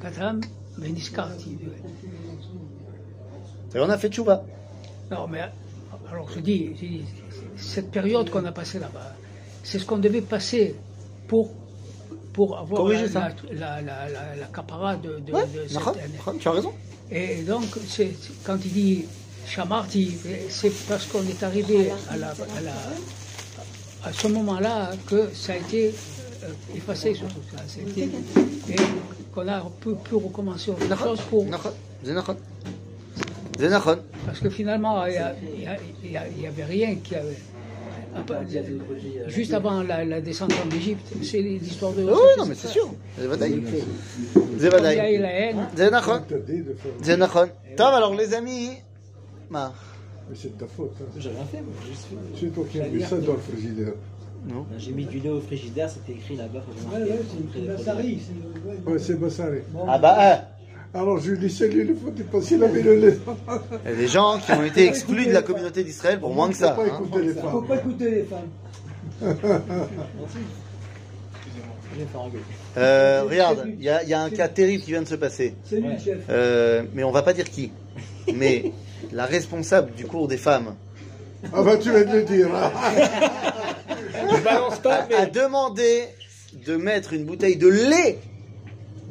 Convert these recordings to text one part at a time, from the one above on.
Katam. Et on a fait tchouva. Non, mais alors je dis, je dis, cette période qu'on a passée là-bas, c'est ce qu'on devait passer pour, pour avoir Corriger la, la, la, la, la- la capara de, de, Ouais, de cette Nachon, année. Nachon, tu as raison. Et donc, quand il dit Shamarti, c'est parce qu'on est arrivé à, la, à, la- à ce moment-là que ça a été euh, effacé sur tout ça. C'était- Et qu'on a pu, pu recommencer autre chose pour. Parce que finalement, il n'y avait rien qui avait. peu- Juste avant la, la descente en Égypte, c'est l'histoire de. Oui, non, mais c'est sûr. Tov, alors les amis. Ma. Mais c'est de ta faute. Hein. J'ai rien fait, moi. j'ai juste fait- C'est toi qui as mis ça dans le frigidaire. J'ai mis du lait au frigidaire, c'était écrit là-bas. Ouais, ouais, c'est Bassari, ouais. C'est Bassari. Ah bah, hein. Alors je lui dis, c'est lui, il faut pas s'il avait le lait. Il y a des gens qui ont été exclus de la communauté d'Israël pour moins que ça. Faut pas hein. écouter les Faut femmes. pas écouter les femmes. Je vais me faire engueuler. Euh, regarde, il y, a- il y a un cas terrible qui vient de se passer. C'est lui Ouais. le chef. Euh, mais on va pas dire qui. Mais la responsable du cours des femmes Ah bah tu viens de le dire. Je balance pas, a, a demandé de mettre une bouteille de lait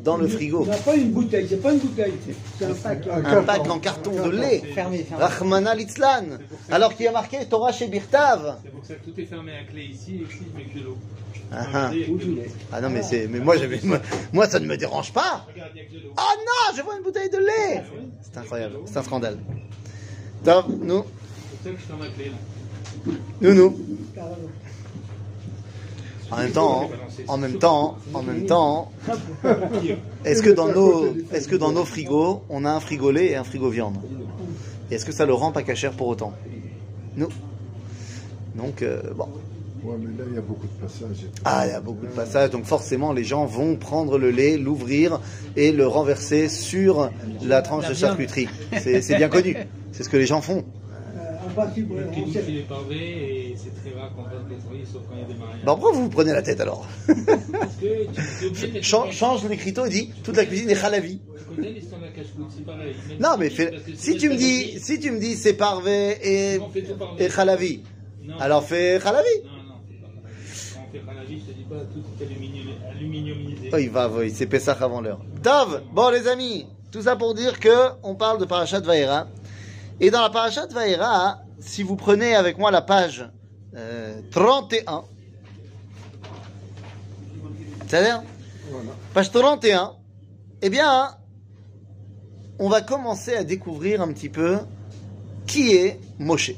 dans le frigo. Il n'y a pas une bouteille, c'est pas une bouteille, c'est un sac. Un pack en carton de lait. Fermé, fermé. Rahmana Litzlan. Alors qu'il y a marqué Torah chez Birtav. C'est pour ça que tout est fermé à clé ici, et ici je mets que de l'eau. Ah, ah. Ah non mais c'est mais moi j'avais moi, moi, ça ne me dérange pas. Oh non, je vois une bouteille de lait. C'est incroyable, c'est un scandale. Top, nous, Nous. En même temps, hein, en même temps, en même temps, est-ce que dans nos, est-ce que dans nos frigos, on a un frigo lait et un frigo viande? Est-ce que ça le rend pas cachère pour autant? Nous. Donc euh, bon. Ouais, mais là, il y a beaucoup de passages. Ah, il y a beaucoup de passages, donc forcément les gens vont prendre le lait, l'ouvrir et le renverser sur la tranche de charcuterie. C'est bien connu. C'est ce que les gens font. Tu Le sait. il est pavé et c'est très rare qu'on fasse des nettoyer, sauf quand il y a des mariages. Bon, pourquoi vous vous prenez la tête alors Parce que tu mettre Change, change l'écriteau et dis toute la cuisine est halavi. Non, mais fais- si tu me pas dis, si tu me dis c'est parvé et, et halavi, Non. alors fais halavi. Non, non, c'est pas pareil. Quand on fait halavi, je te dis pas tout est aluminium- aluminiumisé. Oh, il va, oui, c'est Pessah avant l'heure. Dov, bon les amis, tout ça pour dire que on parle de Parashat Vaera. Et dans la Parashat Vaera, si vous prenez avec moi la page euh, 31, c'est-à-dire Voilà. page 31, eh bien, on va commencer à découvrir un petit peu qui est Moshe.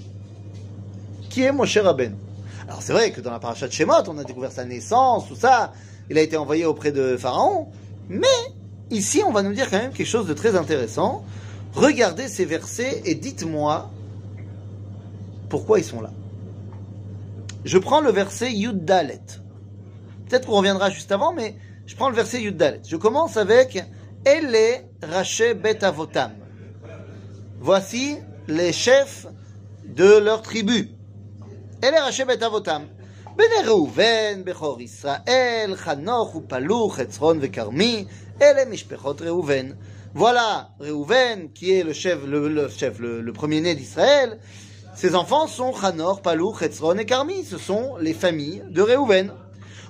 Qui est Moshe Rabben Alors c'est vrai que dans la parachat de Shemot, on a découvert sa naissance, tout ça. Il a été envoyé auprès de Pharaon. Mais ici, on va nous dire quand même quelque chose de très intéressant. Regardez ces versets et dites-moi pourquoi ils sont là. Je prends le verset Yud Dalet. Peut-être qu'on reviendra juste avant, mais je prends le verset Yud Dalet. Je commence avec Ele Raché Bet Avotam. Voici les chefs de leur tribu. Ele Raché Bet Avotam. בני ראובן, בכור ישראל, חנוך ופלוך, חצרון וכרמי, אלה משפחות ראובן. Voilà Réhouven, qui est le chef, le, le chef, le, le premier-né d'Israël. Ses enfants sont Chanor, Palouch, Hetzron et Carmi. Ce sont les familles de Réhouven.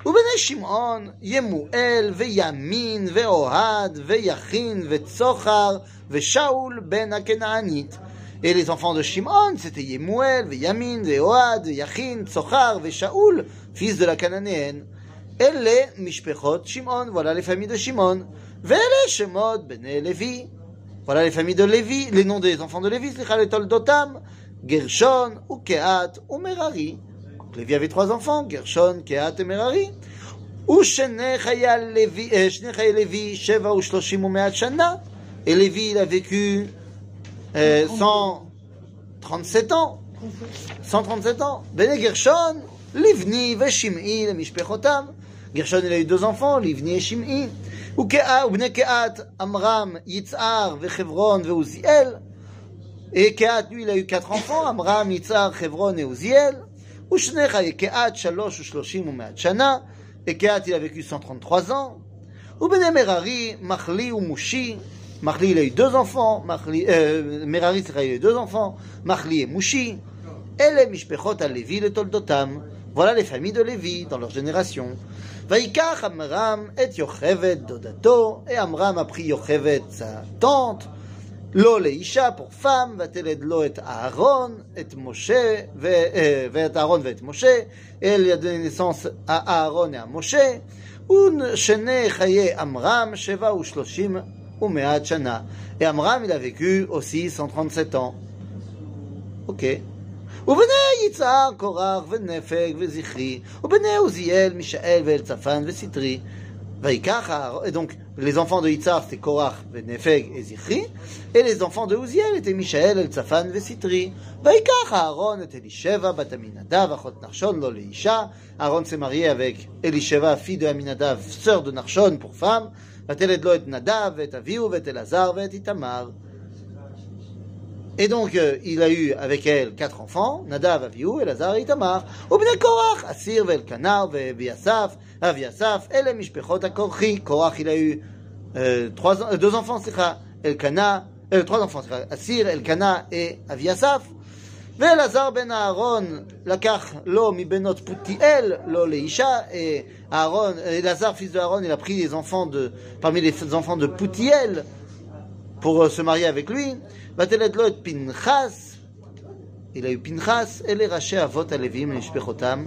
ובני שמעון, ימואל, וימין, ואוהד, ויכין, וצוחר, ושאול בן הכנענית. Et les enfants de Shimon, c'était Yemuel, Yamin, Ohad, Yachin, Tsochar, Shaoul, fils de la Cananéenne. Elle Mishpechot Shimon, voilà les familles de Shimon. Vele Shemot, Bene Levi, voilà les familles de Lévi, les noms des enfants de Lévi, Slicha le Toldotam, Gershon, ou Kehat, ou Merari. Donc, Lévi avait trois enfants, Gershon, Kehat et Merari. ושני חייל לוי, אה, שני חיי לוי, שבע ושלושים ומאה שנה. Et Lévi, il a vécu euh, 137 ans. 137 ans. Bene Gershon, Livni ve Shim'i le mishpechotam. Gershon, il a eu deux enfants, Livni et Shim'i. Ukea, ובני קהת, עמרם, יצהר וחברון ועוזיאל. Et Kehat, lui, il a eu quatre enfants, Amram, Yitzhar, Hebron et Uziel. Ushnecha et Kehat, Shalosh, Ushloshim, Umeat Shana. Et Kehat, il a vécu 133 ans. Ubene Merari, Mahli ou Mushi. Mahli, il a eu deux enfants. Mahli, euh, Merari, il a eu deux enfants. Mahli et Mushi. Ele Mishpechot à Lévi, le Toldotam. Voilà les familles de Lévi dans leur génération. Vaikach Amram et Yochevet, Dodato. Et Amram a pris Yochevet, sa tante. Lo leisha pour femme, vateled lo et Aaron, et Moshe, ve- euh, ואת Aaron ואת Moshe. Elle y a donné naissance à Aaron et à Moshe. Un shene chaye Amram, sheva ou shloshim ou me'at shana. Et Amram, il a vécu aussi 137 ans. Ok. ובני יצהר, קורח ונפג וזכרי, ובני עוזיאל, מישאל ואלצפן וסטרי. ויקח Aaron- et donc les enfants de Yitzhar c'était Korach, Nefeg et Zichri, et les enfants de Uziel étaient Michaël, Elzaphan et Sitri. ויקח Aaron et Elisheva, bat Aminadav, achot Narshon, lo leisha. Aaron s'est marié avec Elisheva, fille de Aminadav, sœur de Narshon pour femme. ותלד לו את נדב, ואת אביהו, ואת אלעזר, ואת איתמר. Et donc, euh, il a eu avec elle quatre enfants, Nadav, Avihu, Elazar et Itamar. ובני קורח, אסיר ואלקנה ואביasaf, אביasaf, אלה משפחות הקורחי. קורח, il a eu euh, trois, euh, deux enfants, סליחה, אלקנה, euh, trois enfants, סליחה, אסיר, אלקנה et אביasaf. ואלעזר בן אהרון לקח לו מבנות פותיאל, לא לאישה, et Aaron, Elazar, fils de Aaron, il a pris les enfants de, parmi les enfants de Poutiel pour euh, se marier avec lui. ותלד לו את פנחס, il a eu פנחס, אלה ראשי אבות הלוויים למשפחותם.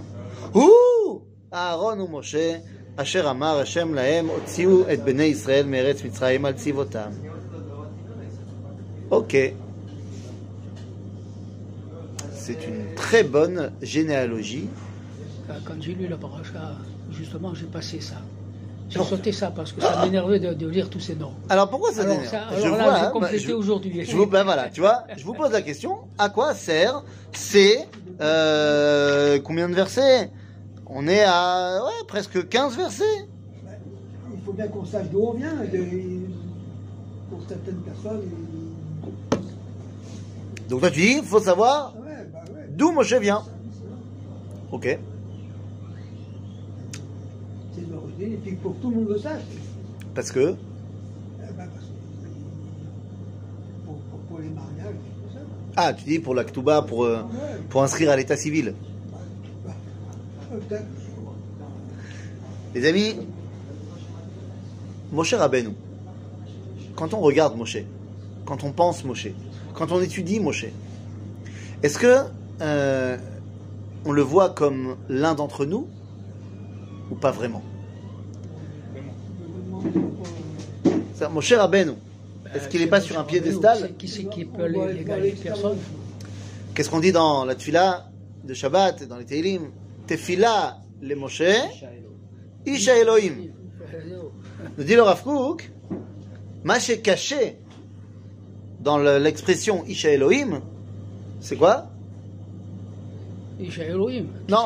הוא אהרון ומשה, אשר אמר השם להם, הוציאו את בני ישראל מארץ מצרים על צבאותם. אוקיי. C'est une très bonne généalogie. Quand j'ai lu la paracha, justement, j'ai passé ça. J'ai sauté ça parce que ça m'énervait de, de lire tous ces noms. Alors pourquoi ça Alors, t'énerve Je là, vois, j'ai hein, complété je- aujourd'hui. Je vous, ben voilà, tu vois, je vous pose la question, à quoi sert ces euh, combien de versets? On est à ouais, presque 15 versets. Il faut bien qu'on sache d'où on vient. de- pour certaines personnes, Donc toi tu dis, il faut savoir ouais, bah ouais. d'où Moshe vient. Ok. C'est l'origine, et puis pour que tout le monde le sache. Parce que Eh ben, parce que pour, pour, pour les mariages, tout ça. ah, tu dis pour la Ktouba, pour euh, pour inscrire à l'état civil. Les amis, Moshe Rabbeinu, quand on regarde Moshe, quand on pense Moshe, quand on étudie Moshe, est-ce que euh, on le voit comme l'un d'entre nous ou pas vraiment? Ça, Moshe Rabbeinu, est-ce qu'il n'est pas sur un piédestal? Qui c'est qui peut les, les gagner personne. Qu'est-ce qu'on dit dans la tefila de Shabbat, et dans les Teilim Tefila les Moshe, Isha Elohim. Nous dit le Rav Kook, caché dans le- l'expression Isha Elohim, c'est quoi? Non.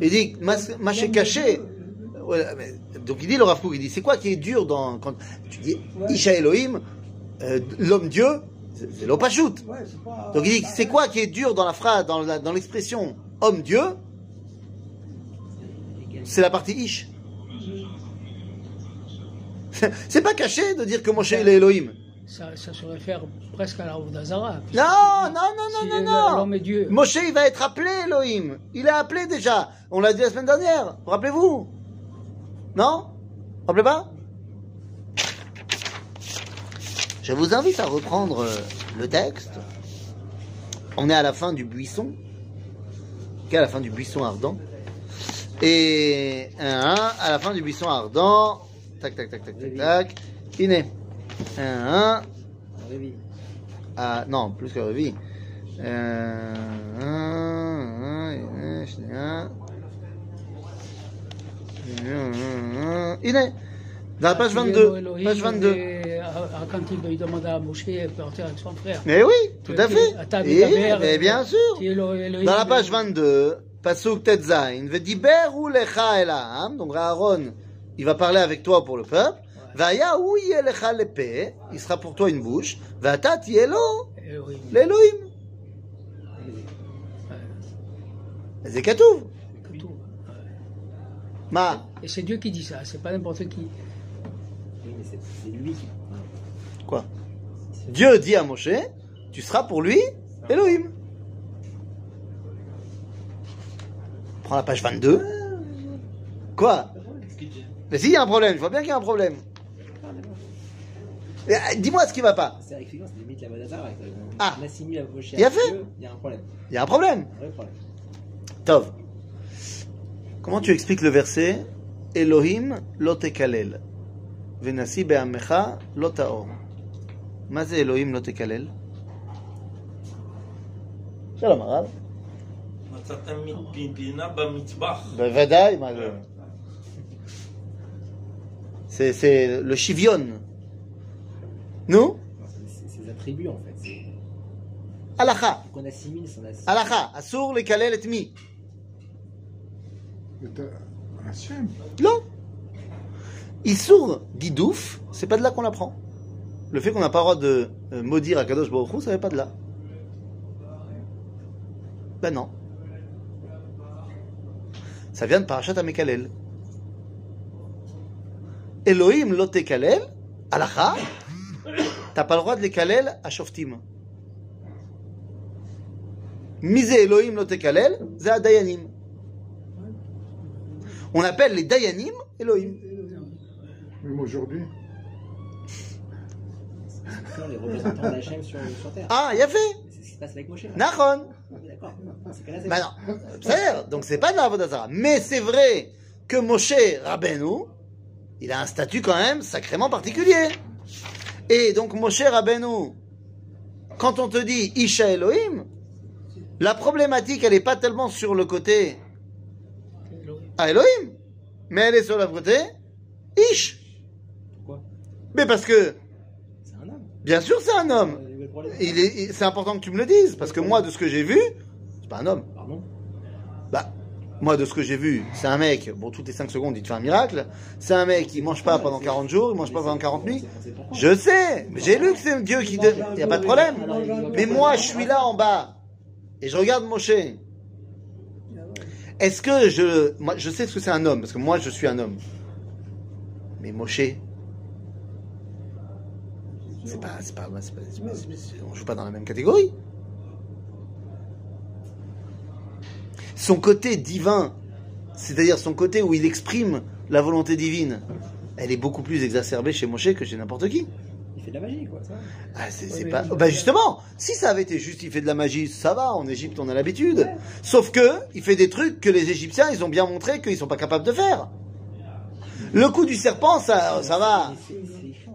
Il dit Mache caché. Voilà, mais- donc il dit le Rav Kook, il dit c'est quoi qui est dur dans quand tu dis Isha Elohim, euh, l'homme Dieu, c'est pas. Donc il dit c'est quoi qui est dur dans la phrase, dans la- dans l'expression homme Dieu C'est la partie Ish. C'est pas caché de dire que Moshe il est Elohim. Ça, ça se réfère presque à la roue d'Azara. Non, non, non, non, non, non. L'homme est Dieu. Moshe, il va être appelé Elohim. Il est appelé déjà. On l'a dit la semaine dernière. Rappelez-vous? Non? Rappelez pas? Je vous invite à reprendre euh, le texte. On est à la fin du buisson. À la fin du buisson ardent? Et à la fin du buisson ardent. Tac, tac, tac, tac, tac, tac. Iné. Un, Révi. ah, non, plus que Revi. Euh, un, un, un, un. Un, un, Il est dans la page 22. Page 22. Et, à- à- quand il demande à Moshe de partir avec son frère. Mais oui, tout à fait. Et, bien sûr. Dans la page le- 22, Pasuk Tetzain, Vediber ou lecha el ha'am, donc Aaron, il va parler avec toi pour le peuple. Il sera pour toi une bouche. Vata tielo Elohim. l'Elohim. C'est Katouv. Ma, Et c'est Dieu qui dit ça, c'est pas n'importe qui. Oui, mais c'est lui qui. Quoi? Dieu dit à Moshe, tu seras pour lui Elohim. Prends la page 22. Quoi? Mais si, il y a un problème, je vois bien qu'il y a un problème. Eh, Dis-moi ce qui va pas. C'est effectivement, c'est limite la Vodazara. Ah. On assimile à Moshe Il a à fait Dieu, Il y a un problème. Il y a un problème. Un vrai problème. Tov. Comment tu expliques le verset Elohim lo tekalel venasi be'amecha lo taor מה זה אלוהים לא תקלל? שלום הרב. מצאתם פינה במטבח. בוודאי, מה זה? C'est c'est le chivion. Non Ses attributs, en fait. Alakha. Qu'on assimile. Assour le kalel et mi. Non. Issour guidouf, c'est pas de là qu'on l'apprend. Le fait qu'on n'a pas le droit de euh, maudire à Kadosh Baruch ça n'est pas de là. Ben non. Ça vient de Parashat Amekalel. Elohim lotekalel, alakha, t'as pas le droit de les kalel à Shoftim. Mise Elohim lo tekalel, c'est à Dayanim. On appelle les Dayanim Elohim. Même aujourd'hui. Les représentants d'Hachem sur, sur Terre. Ah, il a fait C'est ce qui se passe avec Moshe. Oui, D'accord. Bah non, c'est donc c'est pas de la Vodazara. Mais c'est vrai que Moshe Rabbeinu, il a un statut quand même sacrément particulier. Et donc Moshe Rabbeinu, quand on te dit Isha Elohim, la problématique elle est pas tellement sur le côté à Elohim, mais elle est sur le côté Ish. Pourquoi? Mais parce que, C'est un homme. bien sûr c'est un homme. Il est, c'est important que tu me le dises, parce que moi de ce que j'ai vu, c'est pas un homme. Pardon? Bah, moi, de ce que j'ai vu, c'est un mec, bon, toutes les 5 secondes, il te fait un miracle. C'est un mec qui mange pas pendant 40 jours, il mange pas pendant 40 nuits. Je sais, mais j'ai lu que c'est Dieu qui... Il n'y a pas de problème. Mais moi, je suis là en bas, et je regarde Moshe. Est-ce que je... Moi, je sais ce que c'est un homme, parce que moi, je suis un homme. Mais Moshe... Pas- pas- c'est pas- on joue pas dans la même catégorie. Son côté divin, c'est-à-dire son côté où il exprime la volonté divine, elle est beaucoup plus exacerbée chez Moshe que chez n'importe qui. Il fait de la magie, quoi. Ça. Ah, c'est Ouais, pas. Bah justement, si ça avait été juste, il fait de la magie, ça va. En Égypte, on a l'habitude. Sauf que il fait des trucs que les Égyptiens, ils ont bien montré qu'ils sont pas capables de faire. Le coup du serpent, ça, ça va.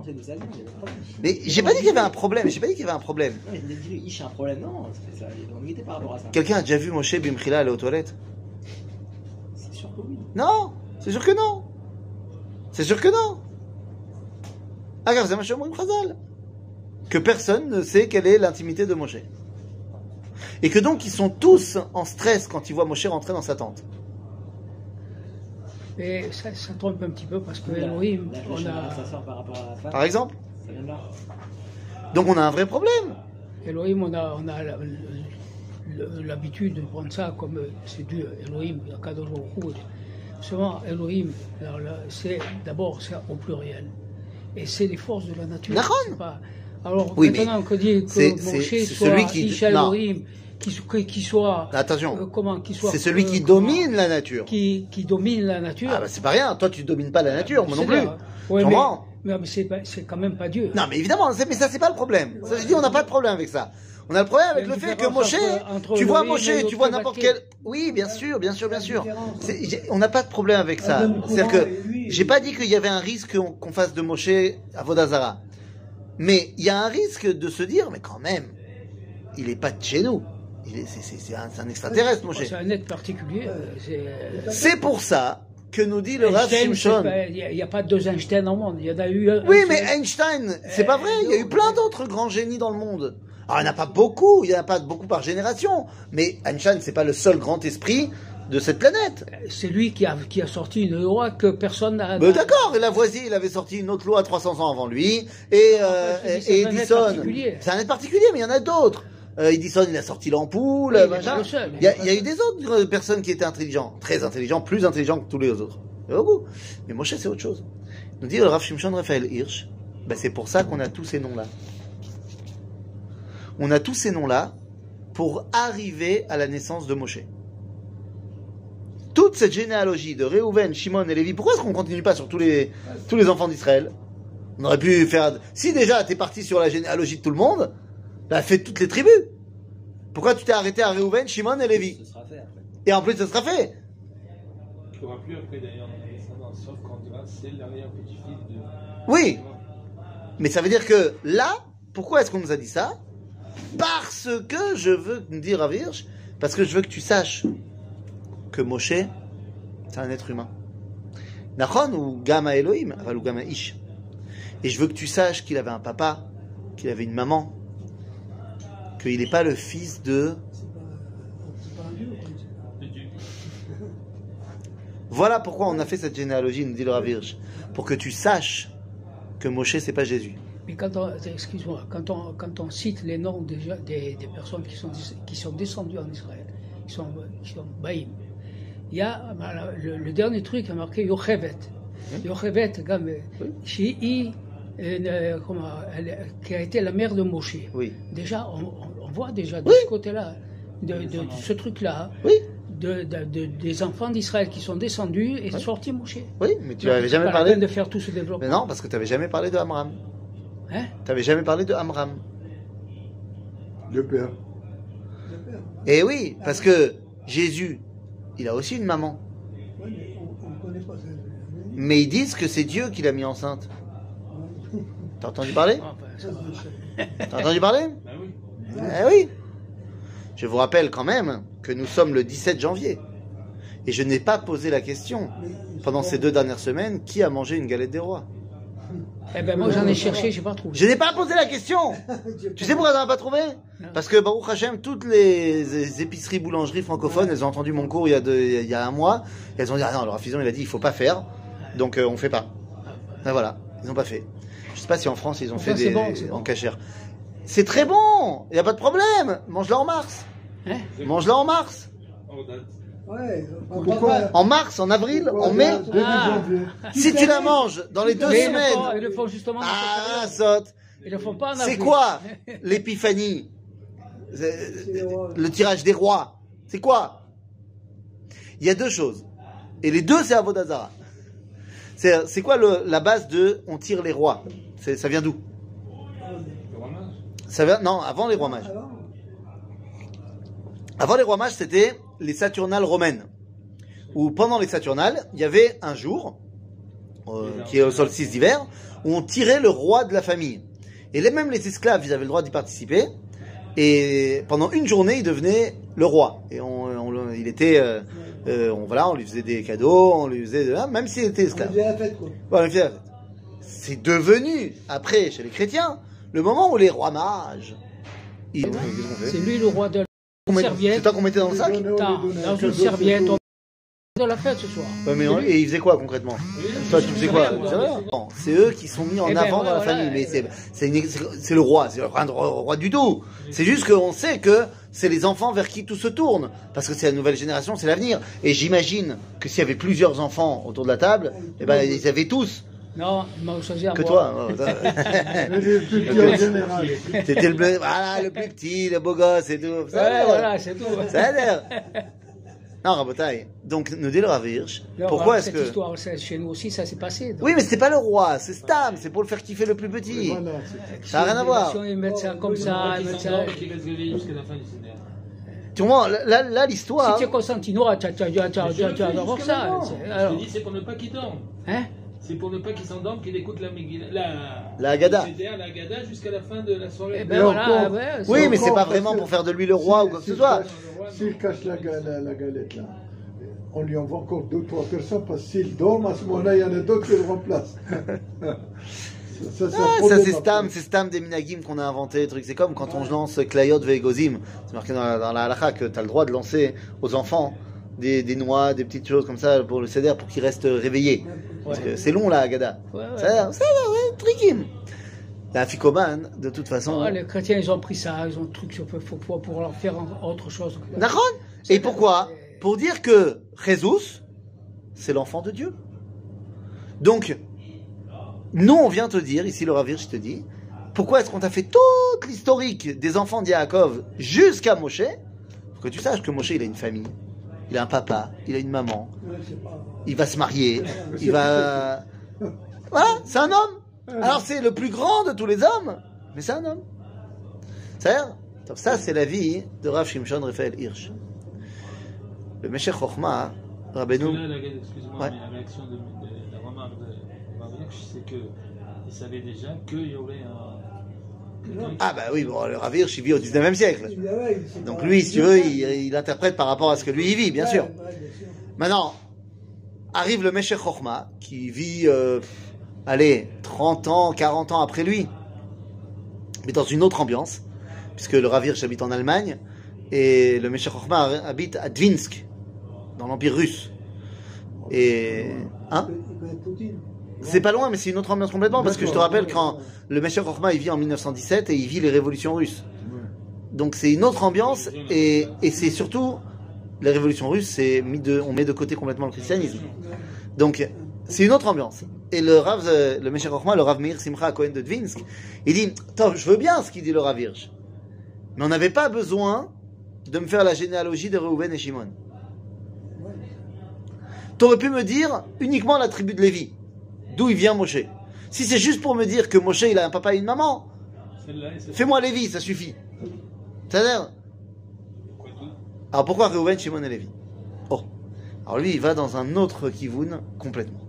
Mais C'est c'est chiant, c'est de sa vie, il y a pas de problème. Mais j'ai pas dit qu'il y avait un problème. J'ai pas dit qu'il y avait un problème. Non, dit, Ish a un problème. Non, c'est ça. Il y a une ambiguïté par rapport à ça. Quelqu'un a déjà vu Moshe Bimchila aller aux toilettes C'est sûr que oui. Non, c'est sûr que non. C'est sûr que non. Ah, regarde, c'est Moshe Khazal. Que personne ne sait quelle est l'intimité de Moshe. Et que donc ils sont tous en stress quand ils voient Moshe rentrer dans sa tente. Et ça, ça trompe un petit peu parce que Elohim, on a, par rapport à la femme. Par exemple Ça vient de là. Donc on a un vrai problème. Elohim, on a, on a l'habitude de prendre ça comme c'est Dieu, Elohim, Kadosh Baruch. Seulement, Elohim, c'est d'abord c'est au pluriel. Et c'est les forces de la nature. Pas- Alors Oui, maintenant dit que c'est- c'est- Moshe soit celui qui- Isha non. Elohim, qui, so- qui soit Attention, euh, comment, qui soit c'est celui euh, qui comment, domine la nature. qui, qui domine la nature. Ah bah c'est pas rien, toi tu domines pas la nature, moi non plus. Ouais, Tu mais, comprends? mais, mais c'est quand même pas Dieu. Non mais évidemment, mais ça c'est pas le problème. Ça, je dis on n'a pas de problème avec ça. On a le problème avec le fait que Moshe, tu vois Moshe, tu vois n'importe quel... Oui, bien sûr, bien sûr, bien sûr. On n'a pas de problème avec ça. C'est-à-dire que j'ai pas dit qu'il y avait un risque qu'on fasse de Moshe à Vodazara. Mais il y a un risque de se dire, mais quand même, il est pas de chez nous. C'est un, extraterrestre, Moshe. C'est un être particulier. euh, c'est- C'est pour ça que nous dit le Rav pas- Il n'y a, pas deux Einstein au monde. Il y en a eu un. Oui, mais seul. Einstein, c'est pas vrai. Il y a eu plein d'autres grands génies dans le monde. Alors, il n'y en a pas beaucoup, il n'y en a pas beaucoup par génération. Mais Einstein, c'est pas le seul grand esprit de cette planète. C'est lui qui a, qui a sorti une loi que personne n'a. Mais d'accord, et Lavoisier, il avait sorti une autre loi 300 ans avant lui. Et, euh, je dis, et- et c'est un être Edison. particulier. C'est un être particulier, mais il y en a d'autres. Euh, Edison, il a sorti l'ampoule. Oui, il machin. y, a, il y a eu des autres euh, personnes qui étaient intelligents, très intelligents, plus intelligents que tous les autres. Mais Moshe, c'est autre chose. Nous dit le Rav Shimshon Raphaël Hirsch, ben c'est pour ça qu'on a tous ces noms-là. On a tous ces noms-là pour arriver à la naissance de Moshe. Toute cette généalogie de Réhouven, Shimon et Lévi, pourquoi est-ce qu'on continue pas sur tous les, tous les enfants d'Israël? On aurait pu faire... Si déjà t'es parti sur la généalogie de tout le monde, bah fais toutes les tribus. Pourquoi tu t'es arrêté à Réhouven, Shimon et Lévi Ce sera fait après. Et en plus, ça sera fait. Il n'y aura plus après d'ailleurs dans la descendance, sauf quand tu vas, c'est l'arrière-petit-fils de. Oui. Mais ça veut dire que là, pourquoi est-ce qu'on nous a dit ça? Parce que je veux me dire à Virge, parce que je veux que tu saches que Moshe, c'est un être humain. Nachon ou Gama Elohim, ou Gama Ish. Et je veux que tu saches qu'il avait un papa, qu'il avait une maman, qu'il n'est pas le fils de... Voilà pourquoi on a fait cette généalogie, nous dit le Ravirge. Pour que tu saches que Moshe, c'est pas Jésus. Mais quand on, excuse-moi, quand on, quand on cite les noms des, des, des personnes qui sont, qui sont descendues en Israël, qui sont, qui sont Baïm, il y a le, le dernier truc qui a marqué Yochevet. Yochevet, comme, Shii, euh, elle- qui a été la mère de Moshe. Oui. Déjà, on voit déjà de Oui. ce côté-là, de, de- de ce truc-là, Oui. de, de- de- des enfants d'Israël qui sont descendus et sortis Moshe. Oui, mais tu n'avais c'est jamais parlé... de faire tout ce développement. Mais non, parce que tu n'avais jamais parlé de Amram. Hein? Tu n'avais jamais parlé de Amram. Le père. Le père. Et Eh oui, parce que Jésus, il a aussi une maman. Mais on ne connaît pas ça. Mais ils disent que c'est Dieu qui l'a mis enceinte. T'as entendu parler? Je sais. T'as entendu parler? Bah. Eh oui. Je vous rappelle quand même que nous sommes le 17 janvier. Et je n'ai pas posé la question pendant ces deux dernières semaines qui a mangé une galette des rois? Eh ben moi j'en ai cherché, j'ai pas trouvé. Je n'ai pas posé la question Tu sais pourquoi t'en as pas trouvé? Parce que Baruch Hashem, toutes les épiceries, boulangeries francophones, elles ont entendu mon cours il y a, deux- il y a un mois. Et elles ont dit ah non, leur Fison il a dit il faut pas faire, donc euh, on fait pas. Et voilà, ils n'ont pas fait. Je sais pas si en France ils ont fait des bon, c'est bon. en cachère. C'est très bon, il y a pas de problème. Mange-la en mars. Hein Mange-la en mars. Ouais, Pourquoi En mars, en avril, Pourquoi en mai. Ah. Si tu la manges dans les deux Mais semaines. Ils le font justement. Ah, saute. Ils le font pas en C'est quoi l'épiphanie rois. Le tirage des rois. C'est quoi Il y a deux choses. Et les deux, c'est Avodazara. C'est c'est quoi le- la base de on tire les rois? Ça vient d'où? Ça Non, avant les rois mages. Avant les rois mages, c'était les Saturnales romaines. Où pendant les Saturnales, il y avait un jour, euh, qui est au solstice d'hiver, où on tirait le roi de la famille. Et les, même les esclaves, ils avaient le droit d'y participer. Et pendant une journée, il devenait le roi. Et on, il était, euh, euh, on, voilà, on lui faisait des cadeaux, on lui faisait, de- même s'il était on esclave. faisait la fête, quoi. Voilà, on lui faisait la fête. C'est devenu, après, chez les chrétiens, le moment où les rois mages, ils, fait C'est lui le roi de la serviette. C'est toi qu'on mettait dans le sac dans un une serviette. On de la fête ce soir. Ouais, mais on- et ils faisaient quoi concrètement? Toi, tu faisais quoi? Non, C'est eux qui sont mis en Eh ben, avant dans la famille, mais c'est c'est une- le roi, c'est de roi, du tout. C'est juste qu'on sait que c'est les enfants vers qui tout se tourne, parce que c'est la nouvelle génération, c'est l'avenir. Et j'imagine que s'il y avait plusieurs enfants autour de la table, eh ben ils avaient tous Non, il m'a choisi à que moi. toi. hein. Les plus petits en général. T'étais le, bleu- voilà, le plus petit, le beau gosse et tout. Ça a Ouais, voilà, c'est tout. Ça a l'air. Non, Rabotaille. Donc, nous dit le Ravirch. Pourquoi est-ce cette que. histoire, c'est- chez nous aussi, ça s'est passé. donc. Oui, mais c'est pas le roi, c'est Stam, c'est pour le faire kiffer le plus petit. Voilà, Ça n'a rien à voir. Ils mettent ça comme ça, ils mettent ça. Tu vois, là, là, là, Si l'histoire. tu es Constantinois, tu as- tu as- tu as- tu as- Mais je tu as- le tu as fais d'abord jusqu'à ça. Je te dis, c'est pour ne pas qu'il dorme. Hein C'est pour ne pas qu'il s'endorme qu'il écoute la Megillah, la, La la Haggadah jusqu'à la fin de la soirée. Eh Et ben voilà, encore- ouais, Oui, mais c'est pas vraiment pour faire de lui le roi si- ou quoi que ce soit. S'il cache la, la- la galette là, on lui envoie encore deux trois personnes parce que s'il dort, à ce moment-là, il y en a d'autres qui le remplacent. ça, ça, c'est Ah, ça problème c'est Stam, c'est Stam des Minagim qu'on a inventé, truc. C'est comme quand on lance Klayot Vegozim. C'est marqué dans la, dans la halakha que t'as le droit de lancer aux enfants des, des noix, des petites choses comme ça pour le céder pour qu'ils restent réveillés. Parce que c'est long là, Agada. Ouais, ouais. Ça, ça, trikim. La Fikoman, de toute façon. Ah, les chrétiens, ils ont pris ça, ils ont le truc faut pour, pour leur faire autre chose. Nahon Et pourquoi Pour dire que Jésus, c'est l'enfant de Dieu. Donc, Nous, on vient te dire, ici le Ravir, je te dis, pourquoi est-ce qu'on t'a fait toute l'historique des enfants d'Yaakov jusqu'à Moshe? Pour que tu saches que Moshe, il a une famille, il a un papa, il a une maman, il va se marier, il va... Voilà, c'est un homme. Alors c'est le plus grand de tous les hommes, mais c'est un homme. C'est-à-dire, ça c'est la vie de Rav Shimshon Raphaël Hirsch. Le Meshech Chochma, Rabbeinu... Ouais. mais la réaction de, de la remarque de Marie, c'est que il savait déjà qu'il y aurait un. Ah bah oui, bon, le Rav Hirsch, il vit au 19e siècle. Donc lui, si tu veux, il, il interprète par rapport à ce que lui il vit, bien sûr. Maintenant, arrive le Meshech Chochma, qui vit, euh, allez, 30 ans, 40 ans après lui, mais dans une autre ambiance, puisque le Rav Hirsch habite en Allemagne, et le Meshech Chochma habite à Dvinsk, dans l'Empire russe. Et... Hein? Il connaît Poutine. C'est pas loin, mais c'est une autre ambiance complètement, parce que je te rappelle quand le Meshech Chochma, il vit en 1917 et il vit les révolutions russes. Donc c'est une autre ambiance et, et c'est surtout les révolutions russes, c'est mis de, on met de côté complètement le christianisme. Donc c'est une autre ambiance. Et le Rav, euh, le Meshach Chochma, le Rav Meir Simcha Cohen de Dvinsk, il dit, je veux bien ce qu'il dit le Rav Hirsch, mais on n'avait pas besoin de me faire la généalogie de Reuven et Shimon. T'aurais pu me dire uniquement la tribu de Lévi, d'où il vient Moshe. Si c'est juste pour me dire que Moshe il a un papa et une maman, fais-moi Lévi, ça suffit. C'est-à-dire, alors pourquoi Reuven, Shimon et Lévi? Oh. Alors lui, il va dans un autre kivoun complètement.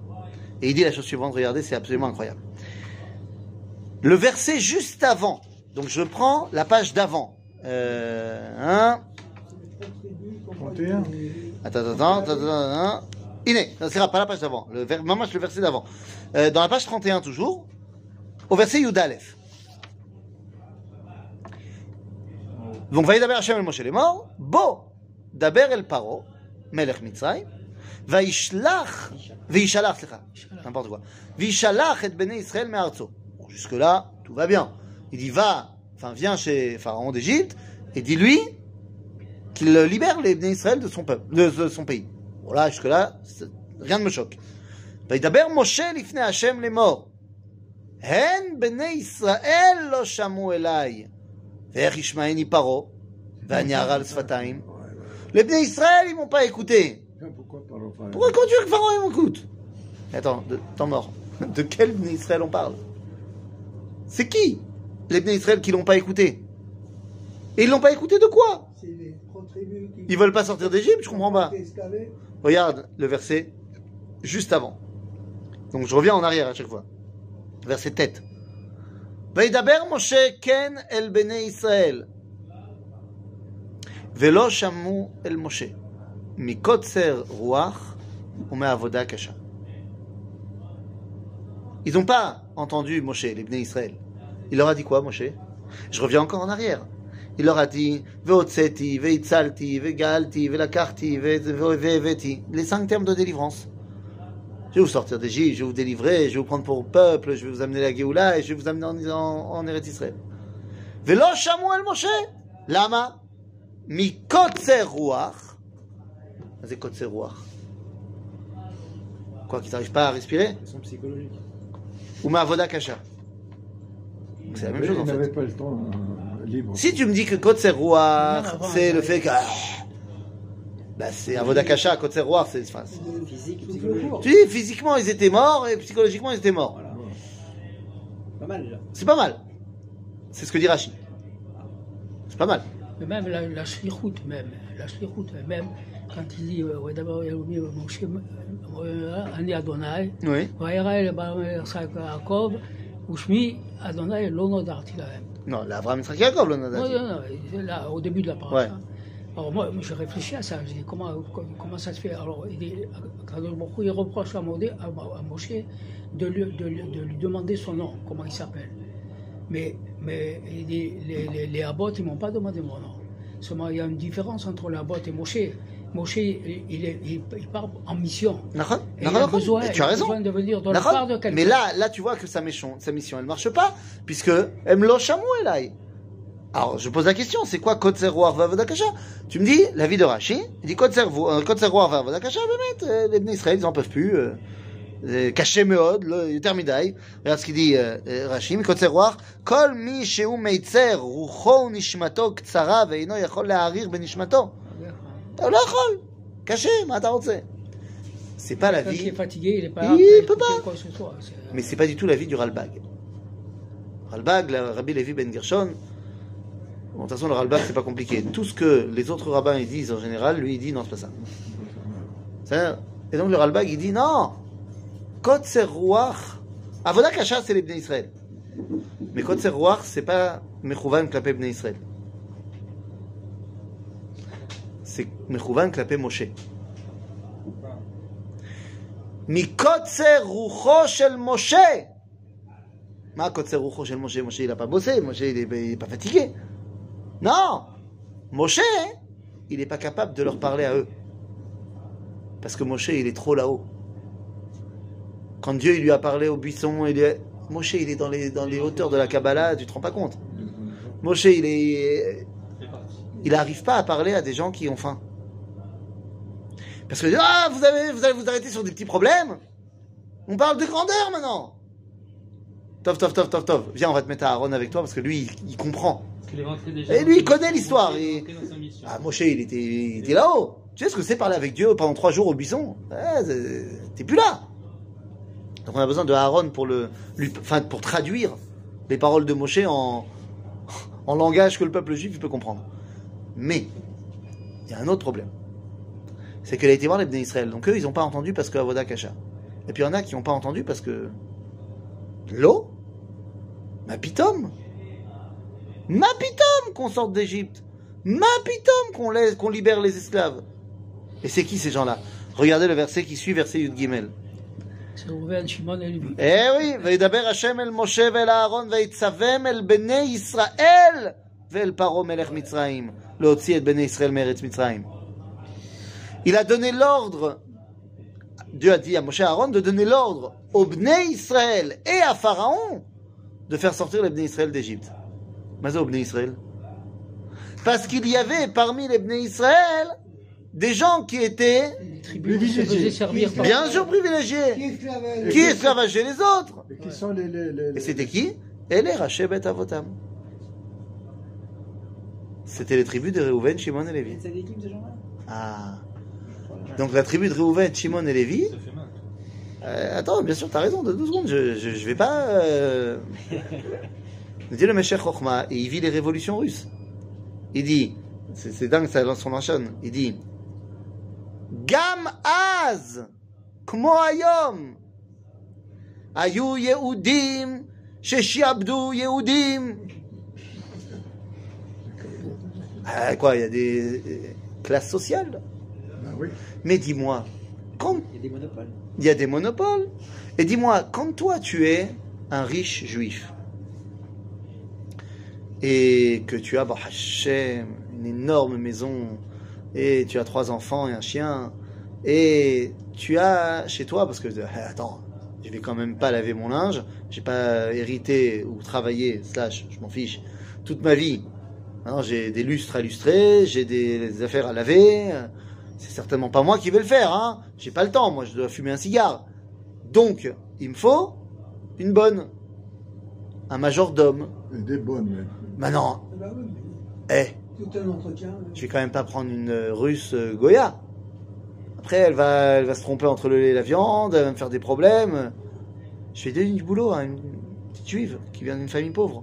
Et il dit la chose suivante, regardez, c'est absolument incroyable. Le verset juste avant, donc je prends la page d'avant. Euh, hein, Contribue, comprend- 31. attends, attends, attends, attends, attends. Iné, non, c'est pas la page d'avant, le, ver, le verset d'avant. Euh, dans la page 31 toujours, au verset Yudalef. Donc, Vaïdaber Hashem el Moshe les morts, Bo, Daber el Paro, Melech Mitzrayim, Vaishlach, Vaishalach, c'est n'importe quoi. Vaishalach et Bene Israël Me'arzo. Bon, jusque-là, tout va bien. Il dit, va, enfin, viens chez Pharaon d'Égypte, et dis-lui qu'il libère les Bene Israël de son peuple, de son pays. Voilà, jusque-là, c'est- rien ne me choque. וידבר משה לפני השם לאמור, הן בני ישראל לא שמעו אליי, ואיך ישמעני פרעה, והנערה על שפתיים. Les Bnei Israël, ils m'ont pas écouté. Pourquoi pas Raphaël Pourquoi quand tu veux que Pharaon il m'écoute Attends, de, temps mort. De quel Bnei Israël on parle C'est qui Les Bnei Israël qui l'ont pas écouté Et ils l'ont pas écouté de quoi C'est les contribus qui. Ils veulent pas sortir d'Égypte, je comprends pas. qui escalaient. Regarde le verset juste avant. Donc je reviens en arrière à chaque fois. Verset tête. וידבר משה כן אל בני ישראל, ולא שמעו אל משה, מקוצר רוח ומעבודה קשה. Ils n'ont pas entendu Moshe, les Bnei Israël. Il leur a dit quoi, Moshe Je reviens encore en arrière. Il leur a dit Veotseti, Veitzalti, Vegalti, Velakachti, Veveti. Les cinq termes de délivrance. Je vais vous sortir d'Égypte, je vais vous délivrer, je vais vous prendre pour peuple, je vais vous amener la Géoula et je vais vous amener en, en, en Eretz Israël. Velo shamu el Moshe. Lama? Mi kotzer ruach. C'est kotzer ruach. Quoi, qu'ils n'arrivent pas à respirer? Ils sont psychologiques. Ou kasha. C'est la même chose en fait. pas le temps libre. Si tu me dis que Kotzer Ruach, Non, avant, c'est le il fait que. Bah, c'est un Vodakasha, Kotzer Ruach, c'est. enfin, c'est- Physique et Souffle psychologique. court. Tu dis, physiquement, ils étaient morts et psychologiquement, ils étaient morts. Voilà. Pas mal déjà. C'est pas mal. C'est ce que dit Rachid. C'est pas mal. Mais même la, la shlichut, même, la shlichut, même, quand il dit, euh, ouais, d'abord, Elohim, Moshe, euh, Ani Adonai, Oui. וירא אל אברהם יצחק ויעקב, ושמי אדוני לא נודעתי להם. Non, l'Abraham Yitzhak Yaakov, le Non, Nadati. non, non, c'est là, au début de la Ouais. paracha. Alors moi, je réfléchis à ça, je dis comment, comment ça se fait? Alors, il dit, il reproche à, Modé- à, à Moshe de lui, de, lui- de lui demander son nom, comment il s'appelle. Mais, mais il dit, les, les, ils m'ont pas demandé mon nom. Seulement, il y a une différence entre les Abbot et Moshe. Moshe, il, il, est- il, il part en mission. Nachon Et Nachon, il a Nachon. besoin, Et il tu as a raison. besoin de venir de la Nachon. part de quelqu'un. Mais là, là, tu vois que sa mission, sa mission, elle marche pas, puisque Emlo Shamou Elai. Alors, je pose la question, c'est quoi Kotzer Ruach Vavodakasha Tu me dis, la vie de Rashi, il dit Kotzer Ru- euh, Kotzer Ruach Vavodakasha, mais les Bnei Israël, ils en peuvent plus. euh, זה קשה מאוד, לא יותר מדי. regarde ce qu'il dit euh, euh, רש"י, מקוצר רוח, כל מי שהוא מיצר, רוחו ונשמתו קצרה ואינו יכול להעריך בנשמתו. אתה לא יכול, קשה, מה אתה רוצה? C'est pas la Quand il vie est fatigué, il n'est pas Il là pour peut écouter pas. quoi que ce soit. C'est- Mais c'est pas du tout la vie du Ralbag. Ralbag, le Rabbi Levi Ben Gershon, bon, de toute façon, le Ralbag, c'est pas compliqué. Tout ce que les autres rabbins ils disent en général, lui, il dit non, c'est pas ça. C'est-à-dire- Et donc le Ralbag, il dit non, Kotzer Ruach, Avoda Kasha, c'est les Bnei Israël. Mais Kotzer Ruach, c'est pas Mechouvan Klapé Bnei Israël. c'est Mechouvan clapé Moshe. Mikotser Rucho Shel Moshe. Ma Kotser Rucho Shel Moshe, Moshe il n'a pas bossé, Moshe il n'est pas fatigué. Non Moshe, il n'est pas capable de leur parler à eux. Parce que Moshe il est trop là-haut. Quand Dieu il lui a parlé au buisson, il lui. Moshe il est dans les, dans les hauteurs de la Kabbalah, tu te rends pas compte. Mm-hmm. Moshe il est il n'arrive pas à parler à des gens qui ont faim. Parce que ah, vous, avez, vous allez vous arrêter sur des petits problèmes. On parle de grandeur maintenant. Tov, tov, tov, tov, tov. Viens, on va te mettre à Aaron avec toi parce que lui, il, il comprend. Parce déjà. Et lui, il connaît l'histoire, mission. Ah, Moshe, il était, il était là-haut. Tu sais ce que c'est parler avec Dieu pendant trois jours au buisson? T'es plus là. Donc on a besoin de Aaron pour, le, lui, enfin, pour traduire les paroles de Moshe en, en langage que le peuple juif peut comprendre. Mais, il y a un autre problème. C'est qu'elle a été voir les Bnei Israël. Donc eux, ils n'ont pas entendu parce que Avoda Kasha. Et puis il y en a qui n'ont pas entendu parce que l'eau, ma pitom, ma pitom qu'on sorte d'Égypte, ma pitom qu'on laisse, qu'on libère les esclaves. Et c'est qui ces gens-là Regardez le verset qui suit, verset Yud Gimel. C'est Rouven, Shimon et Lévi. Eh oui, וידבר השם אל משה ואל אהרון ויצווהם אל בני ישראל ואל פרעה מלך מצרים Il a donné l'ordre, Dieu a dit à Moshe Aaron de donner l'ordre au Bnei Israël et à Pharaon de faire sortir les Bnei Israël d'Égypte. Mais Israël Parce qu'il y avait parmi les Bnei Israël des gens qui étaient bien sûr privilégiés, qui esclavageaient, les autres. Et, c'était qui? Et les Avotam. C'était les tribus de Reuven, Shimon et Lévi. C'est l'équipe ces gens-là Ah. Donc la tribu de Reuven, Shimon et Lévi. Ça fait mal. euh, attends, bien sûr, t'as raison, de deux secondes. Je, je, je vais pas. Euh... Il dit le Meshach Chochma et il vit les révolutions russes. Il dit, c'est c'est dingue, ça lance son enchaîne. Il dit Gam Az, Kmo Ayom, Ayu Yehudim, Sheshiabdu Yehudim. Ah, quoi, il y a des euh, classes sociales? Ben oui. Mais dis-moi, quand Il y a des monopoles. il y a des monopoles, et dis-moi, quand toi tu es un riche juif, et que tu as, bah, Hachem, une énorme maison, et tu as trois enfants et un chien, et tu as chez toi, parce que, euh, attends, je vais quand même pas laver mon linge, j'ai pas hérité ou travaillé, slash, je m'en fiche, toute ma vie. J'ai des lustres à lustrer, j'ai des, des affaires à laver, c'est certainement pas moi qui vais le faire, hein. J'ai pas le temps, moi je dois fumer un cigare. Donc, il me faut une bonne, un majordome. Et des bonnes, même. Maintenant, Ah bah oui, mais eh, tout un entretien. je vais quand même pas prendre une russe euh, Goya. Après, elle va, elle va se tromper entre le lait et la viande, elle va me faire des problèmes. Je vais donner du boulot à une petite juive qui vient d'une famille pauvre.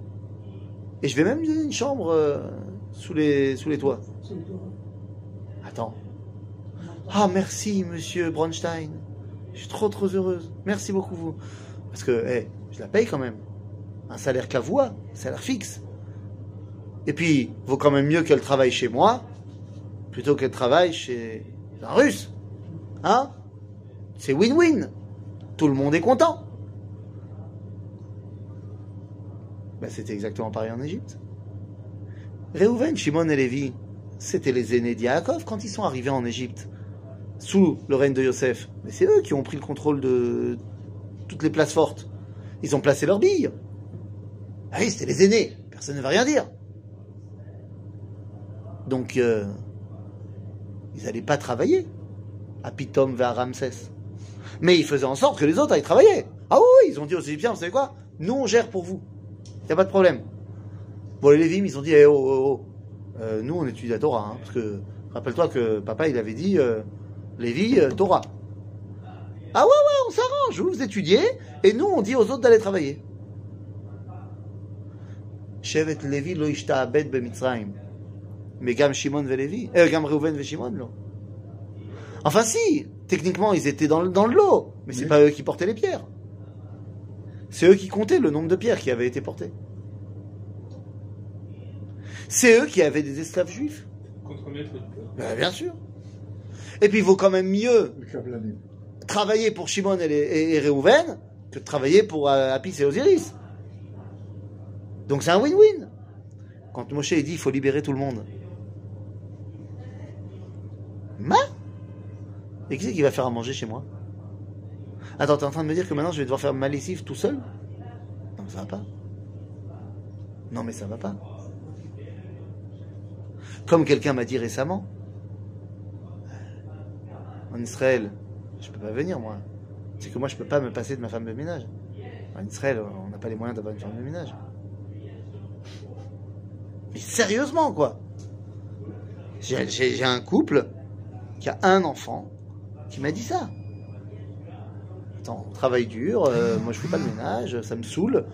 Et je vais même lui donner une chambre euh, sous, les, sous les toits. Attends. Ah, merci, monsieur Bronstein. Je suis trop, trop heureuse. Merci beaucoup, vous. Parce que, eh, je la paye quand même. Un salaire qu'avoua, un salaire fixe. Et puis, vaut quand même mieux qu'elle travaille chez moi, plutôt qu'elle travaille chez un russe. Hein? C'est win-win. Tout le monde est content. Ben, c'était exactement pareil en Égypte. Reuven, Shimon et Lévi, c'était les aînés d'Yaakov quand ils sont arrivés en Égypte, sous le règne de Yosef. Mais c'est eux qui ont pris le contrôle de toutes les places fortes. Ils ont placé leurs billes. Ah oui, c'était les aînés. Personne ne va rien dire. Donc, euh, ils n'allaient pas travailler à Pitom vers Ramsès. Mais ils faisaient en sorte que les autres aillent travailler. Ah oui, ils ont dit aux Égyptiens, vous savez quoi? Nous, on gère pour vous. Il n'y a pas de problème. Bon, les Lévim, ils ont dit, eh, oh, oh, oh. Euh, nous, on étudie la Torah. hein, parce que, rappelle-toi que papa, il avait dit, euh, Lévi, euh, Torah. Ah ouais, ouais, on s'arrange. Vous, vous étudiez, et nous, on dit aux autres d'aller travailler. שבט לוי לא השתעבד במצרים. וגם שמעון ולוי, euh, גם ראובן ושמעון לא. Enfin si, techniquement ils étaient dans, le- dans le lot, mais c'est Oui. pas eux qui portaient les pierres. C'est eux qui comptaient le nombre de pierres qui avaient été portées. C'est eux qui avaient des esclaves juifs. Peuple. Ben, bien sûr. Et puis il vaut quand même mieux travailler pour Shimon et, les- et, et Réhouven que de travailler pour euh, Apis et Osiris. Donc c'est un win-win. Quand Moshe dit il faut libérer tout le monde. Ma? Et qui c'est qui va faire à manger chez moi? Attends, t'es en train de me dire que maintenant je vais devoir faire ma lessive tout seul Non, ça va pas. Non, mais ça va pas. Comme quelqu'un m'a dit récemment, en Israël, je peux pas venir moi. C'est que moi je peux pas me passer de ma femme de ménage. En Israël, on n'a pas les moyens d'avoir une femme de ménage. Mais sérieusement quoi. J'ai un couple qui a un enfant qui m'a dit ça. Attends, on travaille dur, euh, moi je fais pas de ménage, ça me saoule.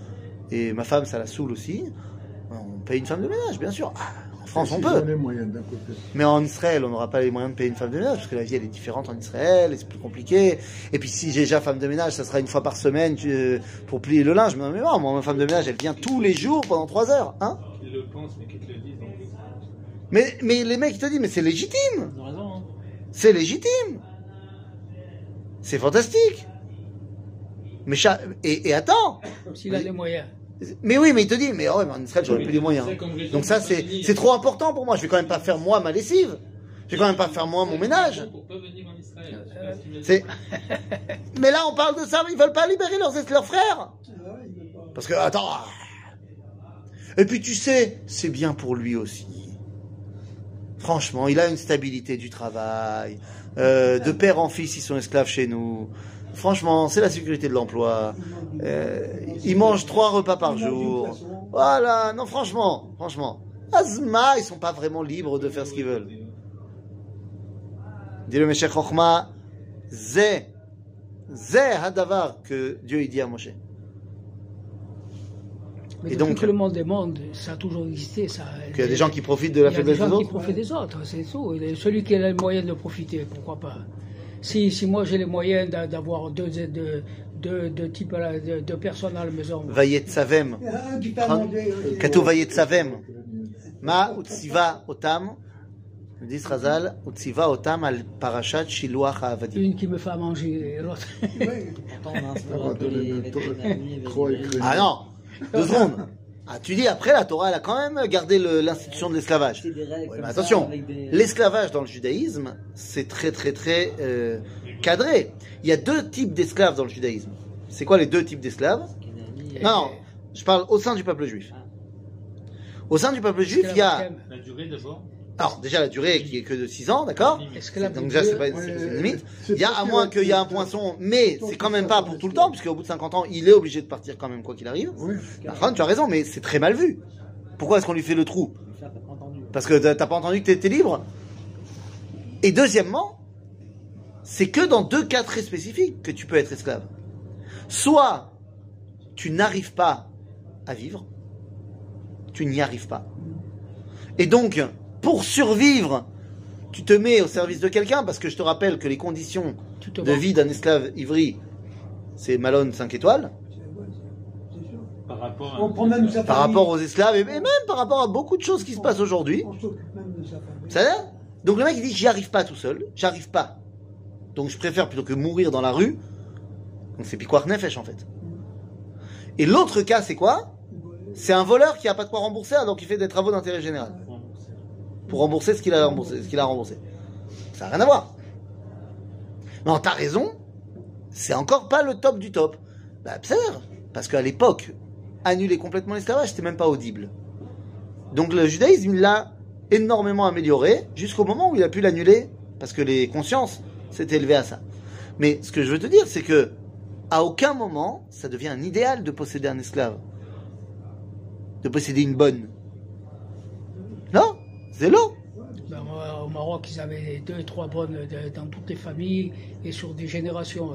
Et ma femme, ça la saoule aussi. On paye une femme de ménage, bien sûr. Ah, en France, on peut. ont les moyens d'un côté. Mais en Israël, on n'aura pas les moyens de payer une femme de ménage, parce que la vie, elle est différente en Israël, et c'est plus compliqué. Et puis, si j'ai déjà femme de ménage, ça sera une fois par semaine euh, pour plier le linge. Mais non, mais non, moi, ma femme de ménage, elle vient tous les jours pendant trois heures. Hein le pensent, mais qu'ils te le disent. mais, mais les mecs, ils te disent, mais c'est légitime. Ils ont raison, hein. C'est légitime. C'est fantastique. Mais cha- et, et attends. S'il a les moyens. Mais oui, mais il te dit, mais, mais en Israël, j'aurais plus les moyens. Donc ça, c'est trop important pour moi. Je vais quand même pas faire moi ma lessive. Je vais quand même pas faire moi mon ménage. Mais là, on parle de ça, mais ils veulent pas libérer leurs, leurs frères. Parce que, attends. Et puis, tu sais, c'est bien pour lui aussi. Franchement, il a une stabilité du travail. Euh, de père en fils, ils sont esclaves chez nous. Franchement, c'est la sécurité de l'emploi. Euh, il mange trois repas par jour. Voilà, non, franchement, franchement. Azma, ils sont pas vraiment libres de faire ce qu'ils veulent. Dit le Meshech Chochma, Zé, Zé Hadavar que Dieu il dit à Moshe. Mais Et donc- que le monde monde, ça a toujours existé. Ça. Qu'il y a des gens qui profitent de la Il y a des faiblesse des gens qui autres. profitent des autres, c'est tout. Celui qui a les moyens de profiter, pourquoi pas? Si, si moi j'ai les moyens d'a- d'avoir deux, deux, deux, deux types, à la- deux, personnes à la maison, Vayet Savem. Il y a un qui fait à Tran- manger. un qui- Katou Vayet Savem. Ma Utziva Otam. Dit Razal, Utziva Otam al Parashat Shiluach Ha'avadim. une qui me fait à manger et l'autre. Ah. Ah non, deux secondes. Ah, tu dis après, la Torah, elle a quand même gardé le- l'institution de l'esclavage. Ouais, mais attention, des- l'esclavage dans le judaïsme, c'est très très très euh, cadré. Il y a deux types d'esclaves dans le judaïsme. C'est quoi les deux types d'esclaves? Non, non, je parle au sein du peuple juif. Au sein du peuple juif, il y a... La durée d'abord. Alors, déjà la durée qui est que de 6 ans, d'accord Donc déjà, c'est pas Ouais, c'est- c'est une limite. Il y a, à moins qu'il y ait un poinçon, mais c'est quand même pas pour tout le temps, puisqu'au bout de 50 ans, il est obligé de partir quand même, quoi qu'il arrive. Oui. Par tu as raison, mais c'est très mal vu. Pourquoi est-ce qu'on lui fait le trou Ça, t'as pas entendu. Parce que t'as pas entendu que t'étais libre Et deuxièmement, c'est que dans deux cas très spécifiques que tu peux être esclave. Soit tu n'arrives pas à vivre, tu n'y arrives pas. Et donc, pour survivre, tu te mets au service de quelqu'un, parce que je te rappelle que les conditions de vie d'un esclave ivri, c'est Malone 5 étoiles, C'est sûr. Par rapport à. On prend même sa par famille. rapport aux esclaves, et même par rapport à beaucoup de choses qui se passent aujourd'hui. Ça va Donc le mec il dit j'y arrive pas tout seul, j'arrive pas. Donc je préfère plutôt que mourir dans la rue. Donc c'est piquoir nefesh en fait. Et l'autre cas c'est quoi? C'est un voleur qui a pas de quoi rembourser donc il fait des travaux d'intérêt général pour rembourser ce qu'il a remboursé, ce a remboursé. Ça n'a rien à voir. Non, t'as raison. C'est encore pas le top du top. Bah. Parce qu'à l'époque, annuler complètement l'esclavage, c'était même pas audible. Donc le judaïsme, il l'a énormément amélioré jusqu'au moment où il a pu l'annuler parce que les consciences s'étaient élevées à ça. Mais ce que je veux te dire, c'est que à aucun moment, ça devient un idéal de posséder un esclave. De posséder une bonne. C'est l'eau. Ben, moi, au Maroc, ils avaient deux, trois bonnes de- dans toutes les familles et sur des générations.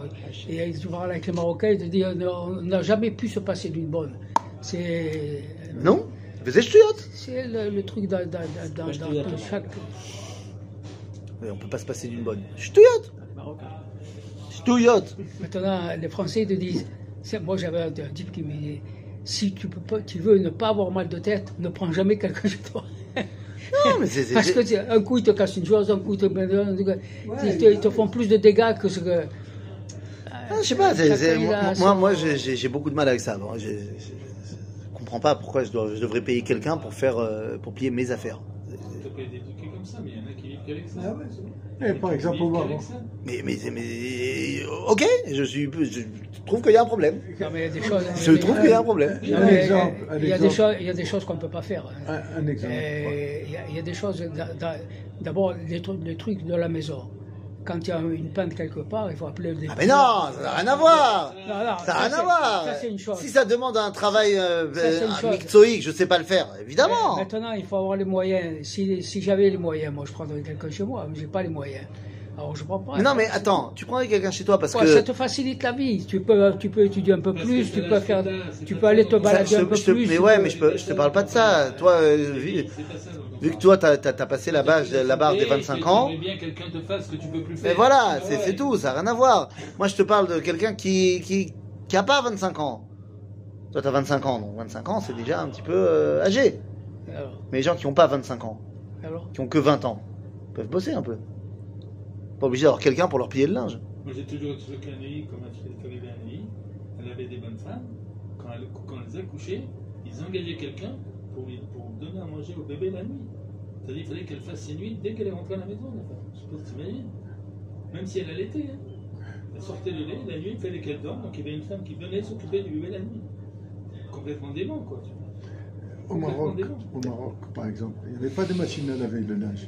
Et ils parlent avec les Marocains, ils te disent on n'a jamais pu se passer d'une bonne. C'est. Non? Ch'touillotte. C'est le, le truc dans, dans, dans, dans- dans- dans chaque. Mais on peut pas se passer d'une bonne. Ch'touillotte. Ch'touillotte Maintenant, les Français te disent. c'est- Moi, j'avais un, un type qui me dit si tu, peux pas, tu veux ne pas avoir mal de tête, ne prends jamais quelqu'un chez toi. Non, mais c'est. c'est- Parce que c'est- tu- un coup, ils te cassent une chose, un coup, ils te, ils te, ils te font plus de dégâts que ce que. Ah, je sais pas, c'est- c'est- moi, moi, j'ai- beaucoup de mal avec ça. Bon, je comprends pas pourquoi je, dois, je devrais payer quelqu'un pour faire, euh, pour plier mes affaires. T'as pas comme ça, mais il y en a qui vivent qu'avec ça. Ah ouais, c'est bon. Et par exemple. Mais, mais, mais, ok, je suis, je trouve qu'il y a un problème. Non, mais il y a des choses. Je trouve qu'il y a un problème. Non, Un exemple, un il y a des choses, il y a des choses qu'on ne peut pas faire. hein. Un, un exemple. Et Il y, a- il y a des choses. d'a- d'a- D'abord, les trucs, les trucs de la maison. Quand il y a une panne quelque part, il faut appeler des. Ah mais non, ça n'a rien à voir. Non, non, Ça n'a rien à voir. Ça, c'est une chose. Si ça demande un travail euh, Ça, euh, mixoïque, je sais pas le faire, évidemment. Mais Maintenant, il faut avoir les moyens. Si, si j'avais les moyens, moi, je prendrais quelqu'un chez moi, mais j'ai pas les moyens. Alors, je prends pas. Mais non, mais attends, tu prendrais quelqu'un chez toi parce Ouais, que Ça te facilite la vie. Tu peux, tu peux étudier un peu Parce plus, tu peux faire, tu peux aller te Ça, balader je un peu je plus. mais ouais, mais je peux, je te parle pas de ça. Toi, euh, vu, que toi, t'as as, passé la barre, la barre des Et 25 que ans. Tu bien quelqu'un te fasse ce que tu peux plus faire. Mais voilà, c'est tout, ça n'a rien à voir. Moi, je te parle de quelqu'un qui, qui, qui a pas 25 ans. Toi, t'as 25 ans, donc 25 ans, c'est déjà un petit peu euh, âgé. Alors, Mais les gens qui ont pas 25 ans, alors qui ont que 20 ans, peuvent bosser un peu. Pas obligé d'avoir quelqu'un pour leur plier le linge. Moi j'ai toujours trouvé qu'un nuit, comme ma fille est arrivée à nuit, elle avait des bonnes femmes. Quand elle, quand elle les a couchées, ils engageaient quelqu'un pour, lui- pour donner à manger au bébé la nuit. C'est-à-dire qu'il fallait qu'elle fasse ses nuits dès qu'elle est rentrée à la maison, la femme. Je sais pas si t'imagines. Même si elle allaitait. Hein. Elle sortait le lait, la nuit, il fallait qu'elle dorme, donc il y avait une femme qui venait s'occuper du bébé la nuit. Complètement dément, quoi. tu vois. Au Maroc, Complètement au Maroc, par exemple, il n'y avait pas de machine à laver le linge.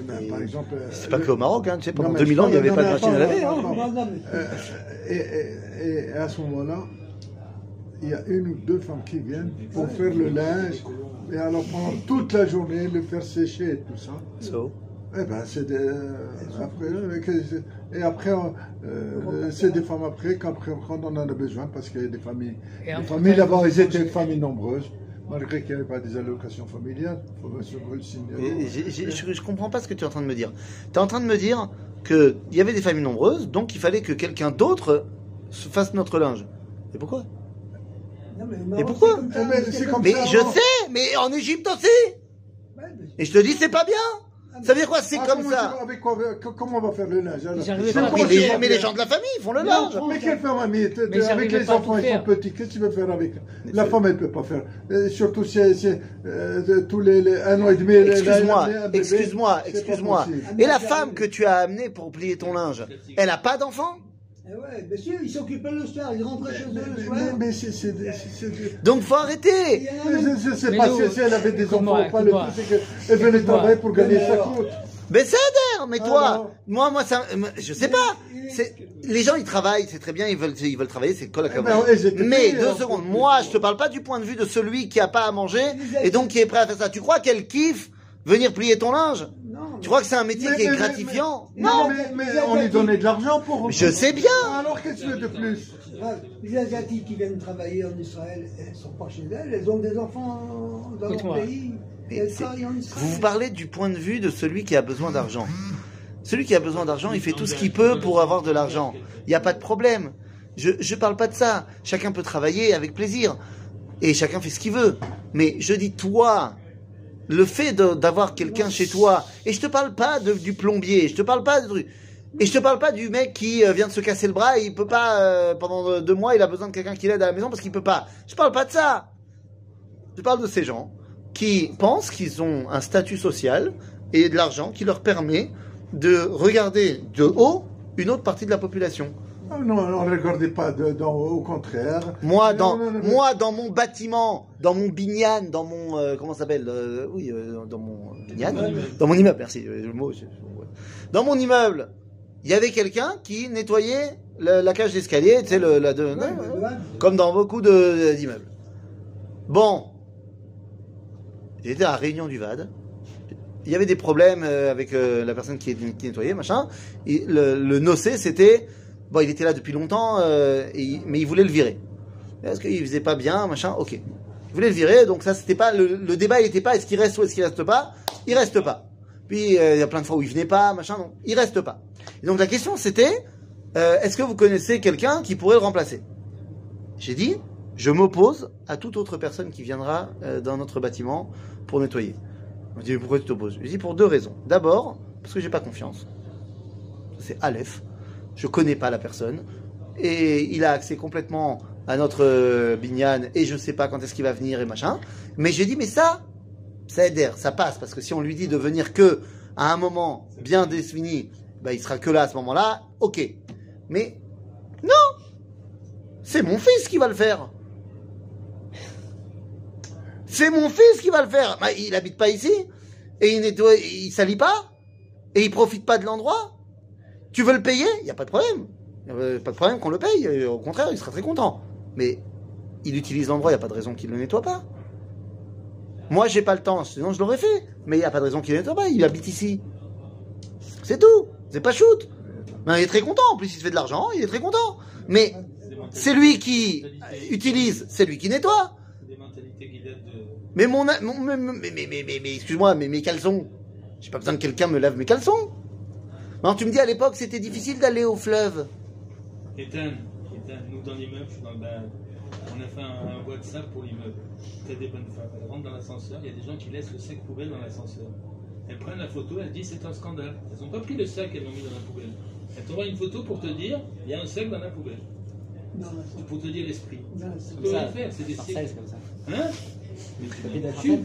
Eh ben, Et par exemple, euh, C'est pas le- que au Maroc, hein, tu sais, pendant Non, mais 2000 je ans, il n'y avait non, pas de machine à laver. Euh, et, à ce moment-là, il y a une ou deux femmes qui viennent pour faire le linge, et alors pendant toute la journée, le faire sécher et tout ça. So? Eh ben, c'est des, après, euh, que- et après, euh, c'est des femmes après, quand, quand on en a besoin, parce qu'il y a des familles. Et Les entre familles d'abord, il ils étaient se- une famille nombreuse, malgré qu'il n'y avait pas des allocations familiales. Il faut se le signaler. Je, je comprends pas ce que tu es en train de me dire. Tu es en train de me dire qu'il y avait des familles nombreuses, donc il fallait que quelqu'un d'autre se fasse notre linge. Et pourquoi? Non, mais Et pourquoi? c'est comme ça, Eh comme Mais ça, je sais, mais en Égypte aussi Et je te dis, c'est pas bien Ça veut dire quoi C'est Ah, comme ça avec quoi, avec- comment on va faire le linge alors mais les, mais gens de la famille font le Mais linge Mais quelle femme amie Avec les enfants, ils sont petits. Qu'est-ce que tu veux faire avec La femme, elle peut pas faire. Euh, surtout si c'est c'est, euh, tous les, les un an et demi. elle- elle a Excuse-moi, excuse-moi, excuse-moi. Et la femme que tu as amenée pour plier ton linge, elle a pas d'enfant? Eh ouais, monsieur, ils s'occupaient le soir, ils rentraient chez eux le Mais, soir. mais- mais c'est- c'est c'est- c'est- Donc faut arrêter Mais pas si, elle avait des enfants ou pas. Le truc, c'est qu'elle venait travailler pour gagner sa croûte. Mais c'est adhère, mais toi, moi, moi, ça, je sais pas. C'est- Les gens, ils travaillent, c'est très bien, ils veulent, ils veulent travailler, c'est col à Eh ben, ils étaient Mais deux alors. secondes, moi, je te parle pas du point de vue de celui qui a pas à manger et donc qui est prêt à faire ça. Tu crois qu'elle kiffe venir plier ton linge Non, Tu crois que c'est un métier Mais- qui est gratifiant mais- Non. mais, mais on lui donnait de l'argent pour. Je sais bien. Alors qu'est-ce que tu veux de plus Ouais, Les Asiatiques qui viennent travailler en Israël, elles ne sont pas chez elles, elles ont des enfants dans leur pays. Mais Elles c'est- travaillent en Israël. Vous vous parlez du point de vue de celui qui a besoin d'argent. Celui qui a besoin d'argent, il fait tout ce qu'il peut pour avoir de l'argent. Il n'y a pas de problème. Je ne parle pas de ça. Chacun peut travailler avec plaisir. Et chacun fait ce qu'il veut. Mais je dis toi, le fait d'avoir quelqu'un chez toi, et je te parle pas de- du plombier, je te parle pas de. Et je te parle pas du mec qui euh, vient de se casser le bras et il peut pas, euh, pendant deux mois, il a besoin de quelqu'un qui l'aide à la maison parce qu'il peut pas. Je parle pas de ça. Je parle de ces gens qui pensent qu'ils ont un statut social et de l'argent qui leur permet de regarder de haut une autre partie de la population. Ah Non, on ne regardait pas de, dans- au contraire. Moi, dans, non, non, non. moi, dans mon bâtiment, dans mon binyan, dans mon, euh, comment ça s'appelle, euh, oui, euh, dans mon binyan, dans mon immeuble, merci, le mot, je- ouais. dans mon immeuble, il y avait quelqu'un qui nettoyait la cage d'escalier, tu sais, le, la de- Ouais, comme dans beaucoup d'immeubles. Bon, j'étais à réunion du VAD. Il y avait des problèmes avec la personne qui, qui nettoyait, machin. Et le, le nocé, c'était. Bon, il était là depuis longtemps, euh, mais il voulait le virer. Parce qu'il faisait pas bien, machin, ok. Il voulait le virer, donc ça, c'était pas. Le, débat, il était pas est-ce qu'il reste ou est-ce qu'il reste pas? Il reste pas. Puis, euh, il y a plein de fois où il venait pas, machin, non. Il reste pas. Et donc la question, c'était euh, est-ce que vous connaissez quelqu'un qui pourrait le remplacer? J'ai dit je m'oppose à toute autre personne qui viendra dans notre bâtiment pour nettoyer. On m'a dit, pourquoi tu t'opposes? Je dit pour deux raisons. D'abord, parce que j'ai pas confiance. C'est Aleph. Je connais pas la personne. Et il a accès complètement à notre euh, et je sais pas quand est-ce qu'il va venir et machin. Mais j'ai dit, mais ça, ça aide, ça passe. Parce que si on lui dit de venir que à un moment bien défini, bah, il sera que là à ce moment-là, ok. Mais non C'est mon fils qui va le faire c'est mon fils qui va le faire. Bah, il habite pas ici. Et il nettoie, il salit pas. Et il profite pas de l'endroit. Tu veux le payer Il y a pas de problème. A pas de problème qu'on le paye. Et Au contraire, il sera très content. Mais il utilise l'endroit, il y a pas de raison qu'il le nettoie pas. Moi, j'ai pas le temps, sinon je l'aurais fait. Mais il y a pas de raison qu'il le nettoie pas. Il habite ici. C'est tout. C'est pas shoot. Il est très content. En plus, il se fait de l'argent. Il est très content. Mais C'est lui qui utilise, c'est lui qui nettoie. Mais mon, mais, mais, mais, mais, excuse-moi, mais mes caleçons, j'ai pas besoin que quelqu'un me lave mes caleçons. Non, tu me dis à l'époque c'était difficile d'aller au fleuve. Ethan, Ethan, nous dans l'immeuble, je suis dans le bas. On a fait un, un WhatsApp pour l'immeuble. T'as des bonnes femmes. Elles rentrent dans l'ascenseur, il y a des gens qui laissent le sac poubelle dans l'ascenseur. Elles prennent la photo, elles disent c'est un scandale. Elles n'ont pas pris le sac, elles l'ont mis dans la poubelle. Elles t'envoient une photo pour te dire il y a un sac dans la poubelle. Non, Pour te dire l'esprit. non, Tu c'est- peux Comme rien ça, faire, c'est des c'est comme ça. Hein? Mais tu me tues.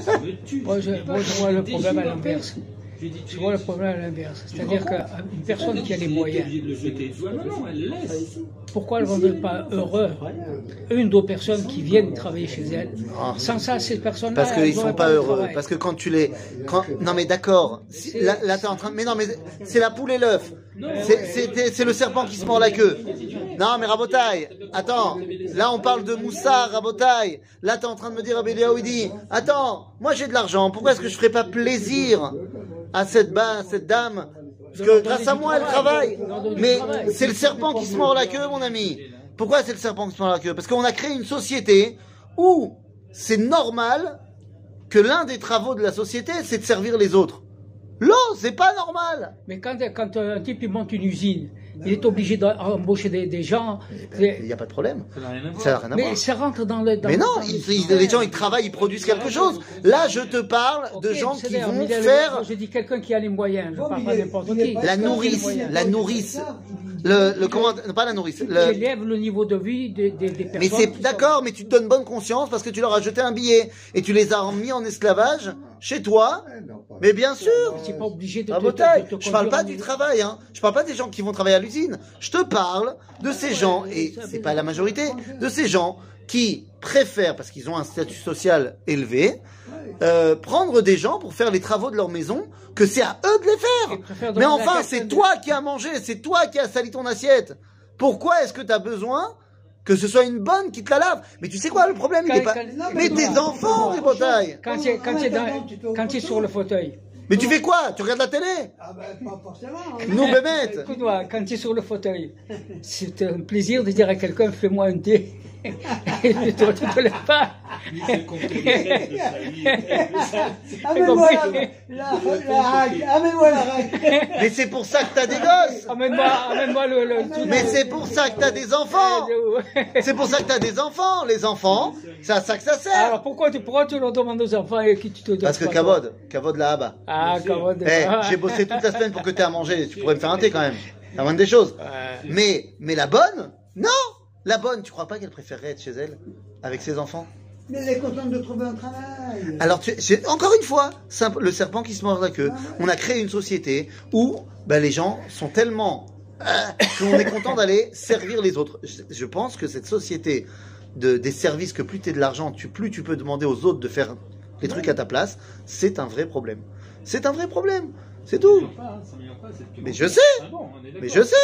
Ça me tue. Moi, je, dis pas, moi, je vois le problème à l'inverse. Tu- vois le problème à l'inverse. C'est-à-dire qu'une personne qui a les Tu es moyens. Tu elle laisse. pourquoi elles ne vont pas heureux une ou deux personnes qui viennent travailler chez elles Ah. Sans ça, ces personnes-là. Parce qu'ils elles sont pas heureux. Parce que quand tu les, quand, non mais d'accord. Là, là t'es en train de, mais non mais c'est la poule et l'œuf. C'est- le serpent qui se mord la queue. Non mais Rabotaille, attends. Là on parle de Moussa, Rabotaille. Là t'es en train de me dire dit, attends, moi j'ai de l'argent. Pourquoi est-ce que je ferais pas plaisir à cette, cette dame Parce que grâce à moi elle travaille. Mais c'est le serpent qui se mord la queue, mon ami. Pourquoi c'est le serpent qui se mord la queue? Parce qu'on a créé une société où c'est normal que l'un des travaux de la société, c'est de servir les autres. Là, c'est pas normal. Mais quand, quand un type il monte une usine, il est obligé d'embaucher des, des gens. Il n'y a pas de problème. Ça n'a rien à voir. Mais ça rentre dans le. Dans Mais non, le les gens, ils travaillent, ils produisent quelque chose. Là, je te parle de gens qui vont faire Je dis quelqu'un qui a les moyens, je ne Bon, parle pas n'importe qui. la nourrice, la nourrice, le, le comment, pas la nourrice. Qui Le, élève le niveau de vie des, des, des personnes. mais c'est d'accord, mais tu te donnes bonne conscience parce que tu leur as jeté un billet et tu les as mis en esclavage chez toi. Mais bien sûr. C'est pas obligé de, te- je parle pas du travail, hein. Je parle pas des gens qui vont travailler à l'usine. Je te parle de ces gens, et c'est pas la majorité, de ces gens qui préfèrent, parce qu'ils ont un statut social élevé, euh, prendre des gens pour faire les travaux de leur maison, que c'est à eux de les faire. Mais enfin, c'est toi qui as mangé, c'est toi qui as sali ton assiette. Pourquoi est-ce que tu as besoin que ce soit une bonne qui te la lave Mais tu sais quoi, le problème, il Quand- est pas... quand- Mais tes enfants, les botailles Quand tu es, quand tu es dans- quand tu es sur le fauteuil. Mais tu fais quoi? Tu regardes la télé? Ah ben, pas forcément. hein. Nous, Bémet Écoute-moi, quand tu es sur le fauteuil, c'est un plaisir de dire à quelqu'un fais-moi un thé. Et toi, tu ne te lèves pas. Lui, c'est le compte de sexe de sa vie. Amène-moi la, amène-moi la rague. Mais c'est pour ça que t'as des gosses Amène-moi, amène-moi le, le truc. Mais c'est pour ça que t'as des enfants C'est pour ça que t'as des enfants Les enfants, c'est à ça que ça sert Alors pourquoi tu, pourquoi tu leur demandes aux enfants et qui tu te donnes Parce que Kavod, Kavod là-bas. Ah, Kavod. Eh, ah. j'ai bossé toute la semaine pour que t'aies à manger, tu pourrais me faire un thé quand même. La moindre des choses. Mais, mais la bonne Non La bonne, tu crois pas qu'elle préférerait être chez elle Avec ses enfants? Mais elle est contente de trouver un travail. Alors, tu, encore une fois, simple- le serpent qui se mord la queue. On a créé une société où bah, les gens sont tellement euh, qu'on est content d'aller servir les autres. Je, je pense que cette société de, des services, que plus tu de l'argent, tu, plus tu peux demander aux autres de faire les trucs à ta place, c'est un vrai problème. C'est un vrai problème. C'est tout. Pas, pas, Mais je sais. Ah bon, est d'accord, Mais je sais.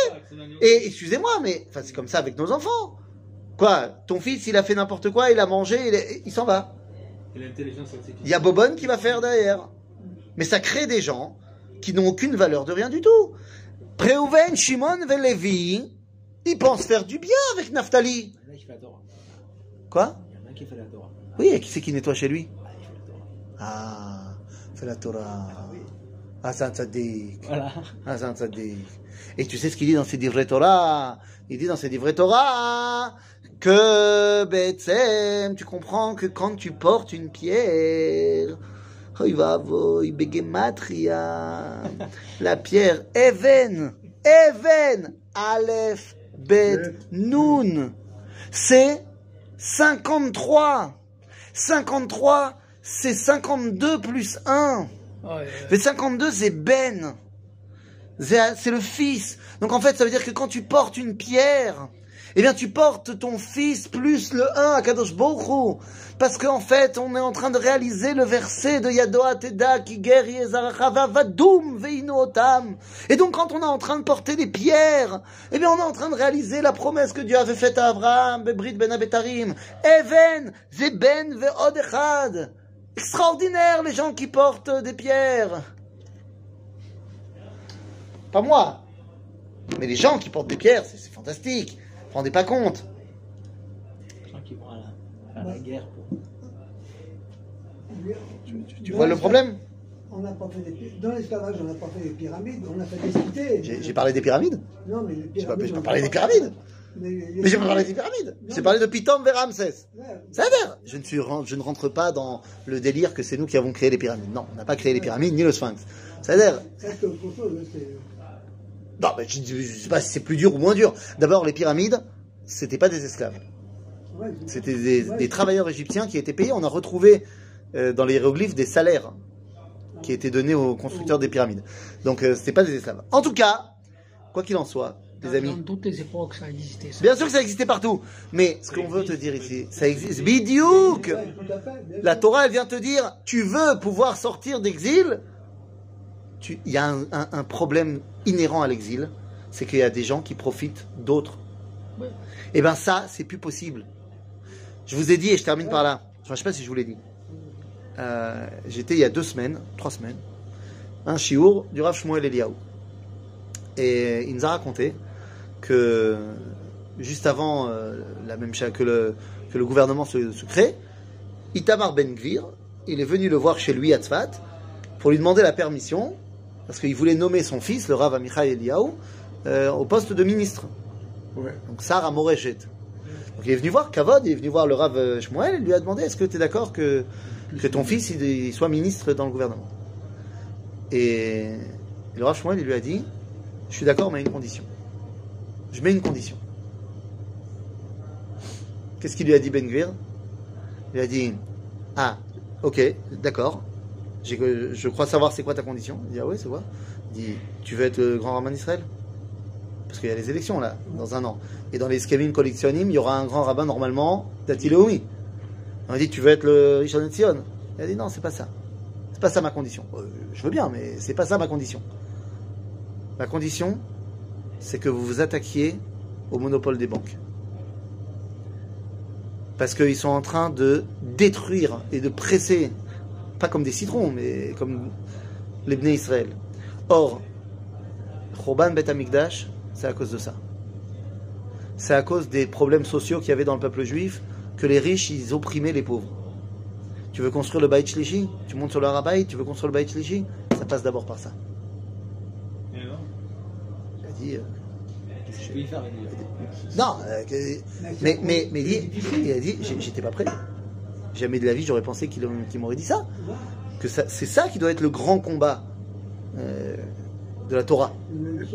Et excusez-moi, mais c'est comme ça avec nos enfants. Quoi Ton fils, il a fait n'importe quoi, il a mangé, il, s'en va. Il y a Bobonne qui va faire derrière. Mais ça crée des gens qui n'ont aucune valeur de rien du tout. Reuven, Shimon, Levi, ils pensent faire du bien avec Naphtali. Il y en a qui fait la Torah. Quoi Il y en a qui fait la Torah. Oui, et qui c'est qui nettoie chez lui Ah, il fait la Torah. Ah, c'est Torah. Ah, tzaddik. Voilà. Ah, c'est un tzaddik. Et tu sais ce qu'il dit dans ses divrei Torah? Il dit dans ses divrei Torah que, Betsem, tu comprends que quand tu portes une pierre, la pierre, Even, Even, Aleph, Bet, Nun, c'est 53. 53, c'est 52 plus 1. Mais 52, c'est Ben. C'est c'est le fils. Donc en fait, ça veut dire que quand tu portes une pierre, eh bien tu portes ton fils plus le 1 à Kadosh Hu. Parce qu'en fait, on est en train de réaliser le verset de Yadoa Teda qui guerre vadum veinu otam. Et donc quand on est en train de porter des pierres, eh bien on est en train de réaliser la promesse que Dieu avait faite à Abraham, Bebrit ben Abetarim. Even, ze ben ve'od echad. Extraordinaire les gens qui portent des pierres. Pas moi. Mais les gens qui portent des pierres, c'est c'est fantastique. Vous vous rendez pas compte. Les gens qui vont à la, à la guerre pour. Tu vois le problème? On n'a pas fait des Dans l'esclavage, on n'a pas fait des pyramides, on a fait des cités. J'ai j'ai parlé des pyramides? Non, mais les J'ai pas, pyramides. j'ai pas on parlé des pyramides. Mais, j'ai pas parlé des pyramides. J'ai parlé de Pitom vers Ramsès. Ça je ne, suis, je ne rentre pas dans le délire que c'est nous qui avons créé les pyramides. Non, on n'a pas créé les pyramides ni le sphinx. Ça veut hein, c'est- Non, mais je ne sais pas si c'est plus dur ou moins dur. D'abord, les pyramides, c'était pas des esclaves. C'était des travailleurs égyptiens qui étaient payés. On a retrouvé euh, dans les hiéroglyphes des salaires qui étaient donnés aux constructeurs des pyramides. Donc, euh, c'était pas des esclaves. En tout cas, quoi qu'il en soit, les dans, amis, dans toutes les époques, ça existait. Ça. bien sûr que ça existait partout. Mais ce qu'on veut te dire ici, ça existe. Bidiouk La. Torah, elle vient te dire, tu veux pouvoir sortir d'exil? Il y a un, un- un problème inhérent à l'exil, c'est qu'il y a des gens qui profitent d'autres. Ouais. Et bien ça, c'est plus possible. Je vous ai dit, et je termine par là, je ne sais pas si je vous l'ai dit. Euh, J'étais il y a deux semaines, trois semaines, un chiour du Rav Shmuel Eliaou. Et il nous a raconté que juste avant euh, la même que le, que le gouvernement se, se crée, Itamar Ben Gvir, il est venu le voir chez lui à Tzfat pour lui demander la permission, parce qu'il voulait nommer son fils, le Rav Amichai Eliaou, euh, au poste de ministre. Ouais. Donc Sarah Moreshet. Donc il est venu voir Kavod, il est venu voir le Rav euh, Shmuel, il lui a demandé est-ce que tu es d'accord que, que ton fils il, il soit ministre dans le gouvernement? Et le Rav Shmuel il lui a dit je suis d'accord mais à une condition. Je mets une condition. Qu'est-ce qu'il lui a dit Ben Gvir? Il a dit ah ok d'accord je crois savoir c'est quoi ta condition. Il dit ah ouais c'est quoi? Il dit tu veux être le grand rabbin d'Israël? Parce qu'il y a les élections là, dans un an. Et dans les Skevin Collectionim, il y aura un grand rabbin normalement d'Atileoumi. On dit, tu veux être le Rishon Tzion? Il a dit, non, c'est pas ça. C'est pas ça ma condition. Euh, je veux bien, mais c'est pas ça ma condition. Ma condition, c'est que vous vous attaquiez au monopole des banques. Parce qu'ils sont en train de détruire et de presser, pas comme des citrons, mais comme les Bnei Israël. Or, Choban Bet Amikdash, c'est à cause de ça. C'est à cause des problèmes sociaux qu'il y avait dans le peuple juif que les riches, ils opprimaient les pauvres. Tu veux construire le Baït Shlishi? Tu montes sur le Harabaï, tu veux construire le Baït Shlishi? Ça passe d'abord par ça. Euh, je peux y faire non, euh, mais, mais, mais il, dit- il a dit, j'étais pas prêt. Jamais de la vie, j'aurais pensé qu'il m'aurait dit ça. Que ça, c'est ça qui doit être le grand combat euh, de la Torah.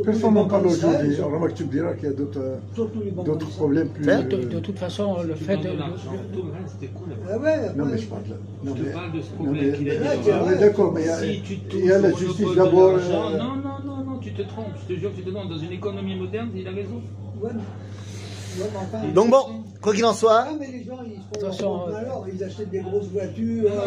Personne n'en parle aujourd'hui. Alors, tu me diras qu'il y a d'autres euh, problèmes plus. Hein De, de toute façon, le fait de. c'était cool. Ah ouais, Non, mais je parle. là. Non, Je te mais- parle de ce problème qu'il a dit. Est d'accord, mais il y a- Si tu il y a la justice d'abord. Non, non, te trompes. Je te jure que tu te trompes. Dans une économie moderne, il a raison. Ouais. Ouais, mais enfin, Donc bon, Quoi qu'il en soit, Ah, mais les gens, ils se font Attention, leur euh, malheur, ils achètent des grosses voitures. Non,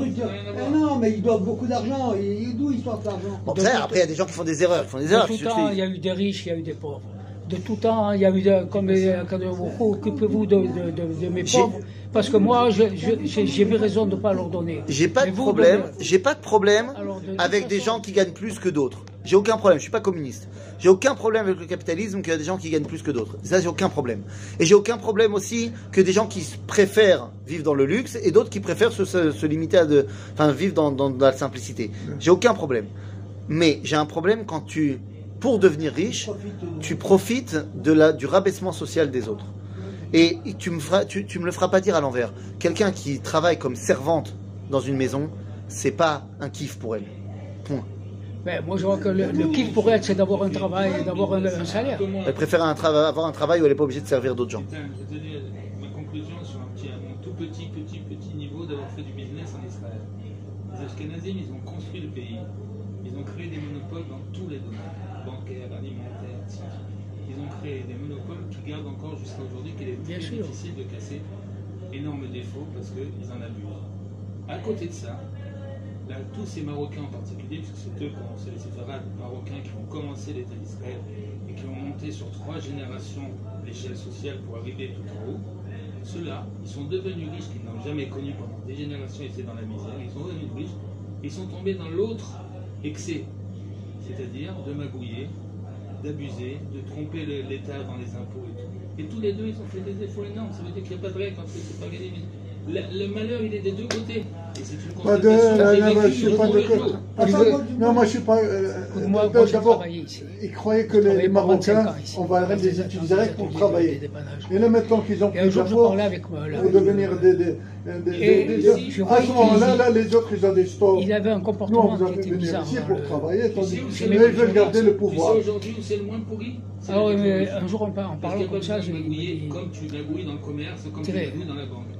rien de- rien à Ah non, mais ils doivent beaucoup d'argent. Et D'où ils sortent l'argent bon, ça, après, il y a des gens qui font des erreurs. Qui font des De erreurs. tout je temps, il y a eu des riches, il y a eu des pauvres. De tout temps, il y a eu, de- comme euh, beaucoup, occupez-vous de, de, de- de mes pauvres, parce que moi, je- je- j'ai eu raison de ne pas leur donner. J'ai pas de problème, j'ai pas de problème Alors, de avec des gens qui gagnent plus que d'autres. J'ai aucun problème, je suis pas communiste. J'ai aucun problème avec le capitalisme qu'il y a des gens qui gagnent plus que d'autres. Ça, j'ai aucun problème. Et j'ai aucun problème aussi que des gens qui préfèrent vivre dans le luxe et d'autres qui préfèrent se, se- limiter à de, enfin, vivre dans, dans- la simplicité. J'ai aucun problème. Mais j'ai un problème quand tu, pour devenir riche, tu profites de la, du rabaissement social des autres. Et tu me, feras, tu, tu me le feras pas dire à l'envers. Quelqu'un qui travaille comme servante dans une maison, c'est pas un kiff pour elle. Point. Mais moi, je vois que le, le kiff pour elle, c'est d'avoir un travail, d'avoir un, un salaire. Elle préfère un avoir un travail où elle n'est pas obligée de servir d'autres gens. Ma conclusion sur un petit, tout petit, petit, petit niveau d'avoir fait du business en Israël. Les Ashkenazim, ils ont construit le pays. Ils ont créé des monopoles dans tous les domaines, bancaires, alimentaires, etc. Ils ont créé des monopoles qui gardent encore jusqu'à aujourd'hui, qu'il est Bien très sûr. difficile de casser. Énorme défaut parce qu'ils en abusent. À côté de ça, tous ces Marocains en particulier, puisque c'est eux c'est les séfarades marocains qui ont commencé l'État d'Israël et qui ont monté sur trois générations l'échelle sociale pour arriver tout en haut, ceux-là, ils sont devenus riches qu'ils n'ont jamais connu pendant des générations, ils étaient dans la misère, ils sont devenus riches, ils sont tombés dans l'autre excès, c'est-à-dire de magouiller, d'abuser, de tromper l'État dans les impôts et tout. Et tous les deux, ils ont fait des efforts énormes. Ça veut dire qu'il n'y a pas de règle quand c'est pas gagné. Le, le malheur, il est des deux côtés. Et c'est une Pas de, que là, là, moi, je suis pas le moi, non, moi je suis pas. euh, Moi, euh, D'abord, travaillé ici. ils croyaient que les, les pendant 25 Marocains, on va Dans les des utiliser pour travailler. Et là maintenant qu'ils ont pris je moi, là. pour devenir des. des, des- je à ce moment-là, là, les autres ils ont des stores. Il avait un Nous, on comportement fait était venir ici hein, pour le- travailler, tandis Tu sais que où eux, c'est ils le- veulent garder le pouvoir. aujourd'hui où c'est le moins pourri Ah oui, mais un jour, en, parlant comme ça, de dit comme tu magouilles dans le commerce, comme tu magouilles dans la banque.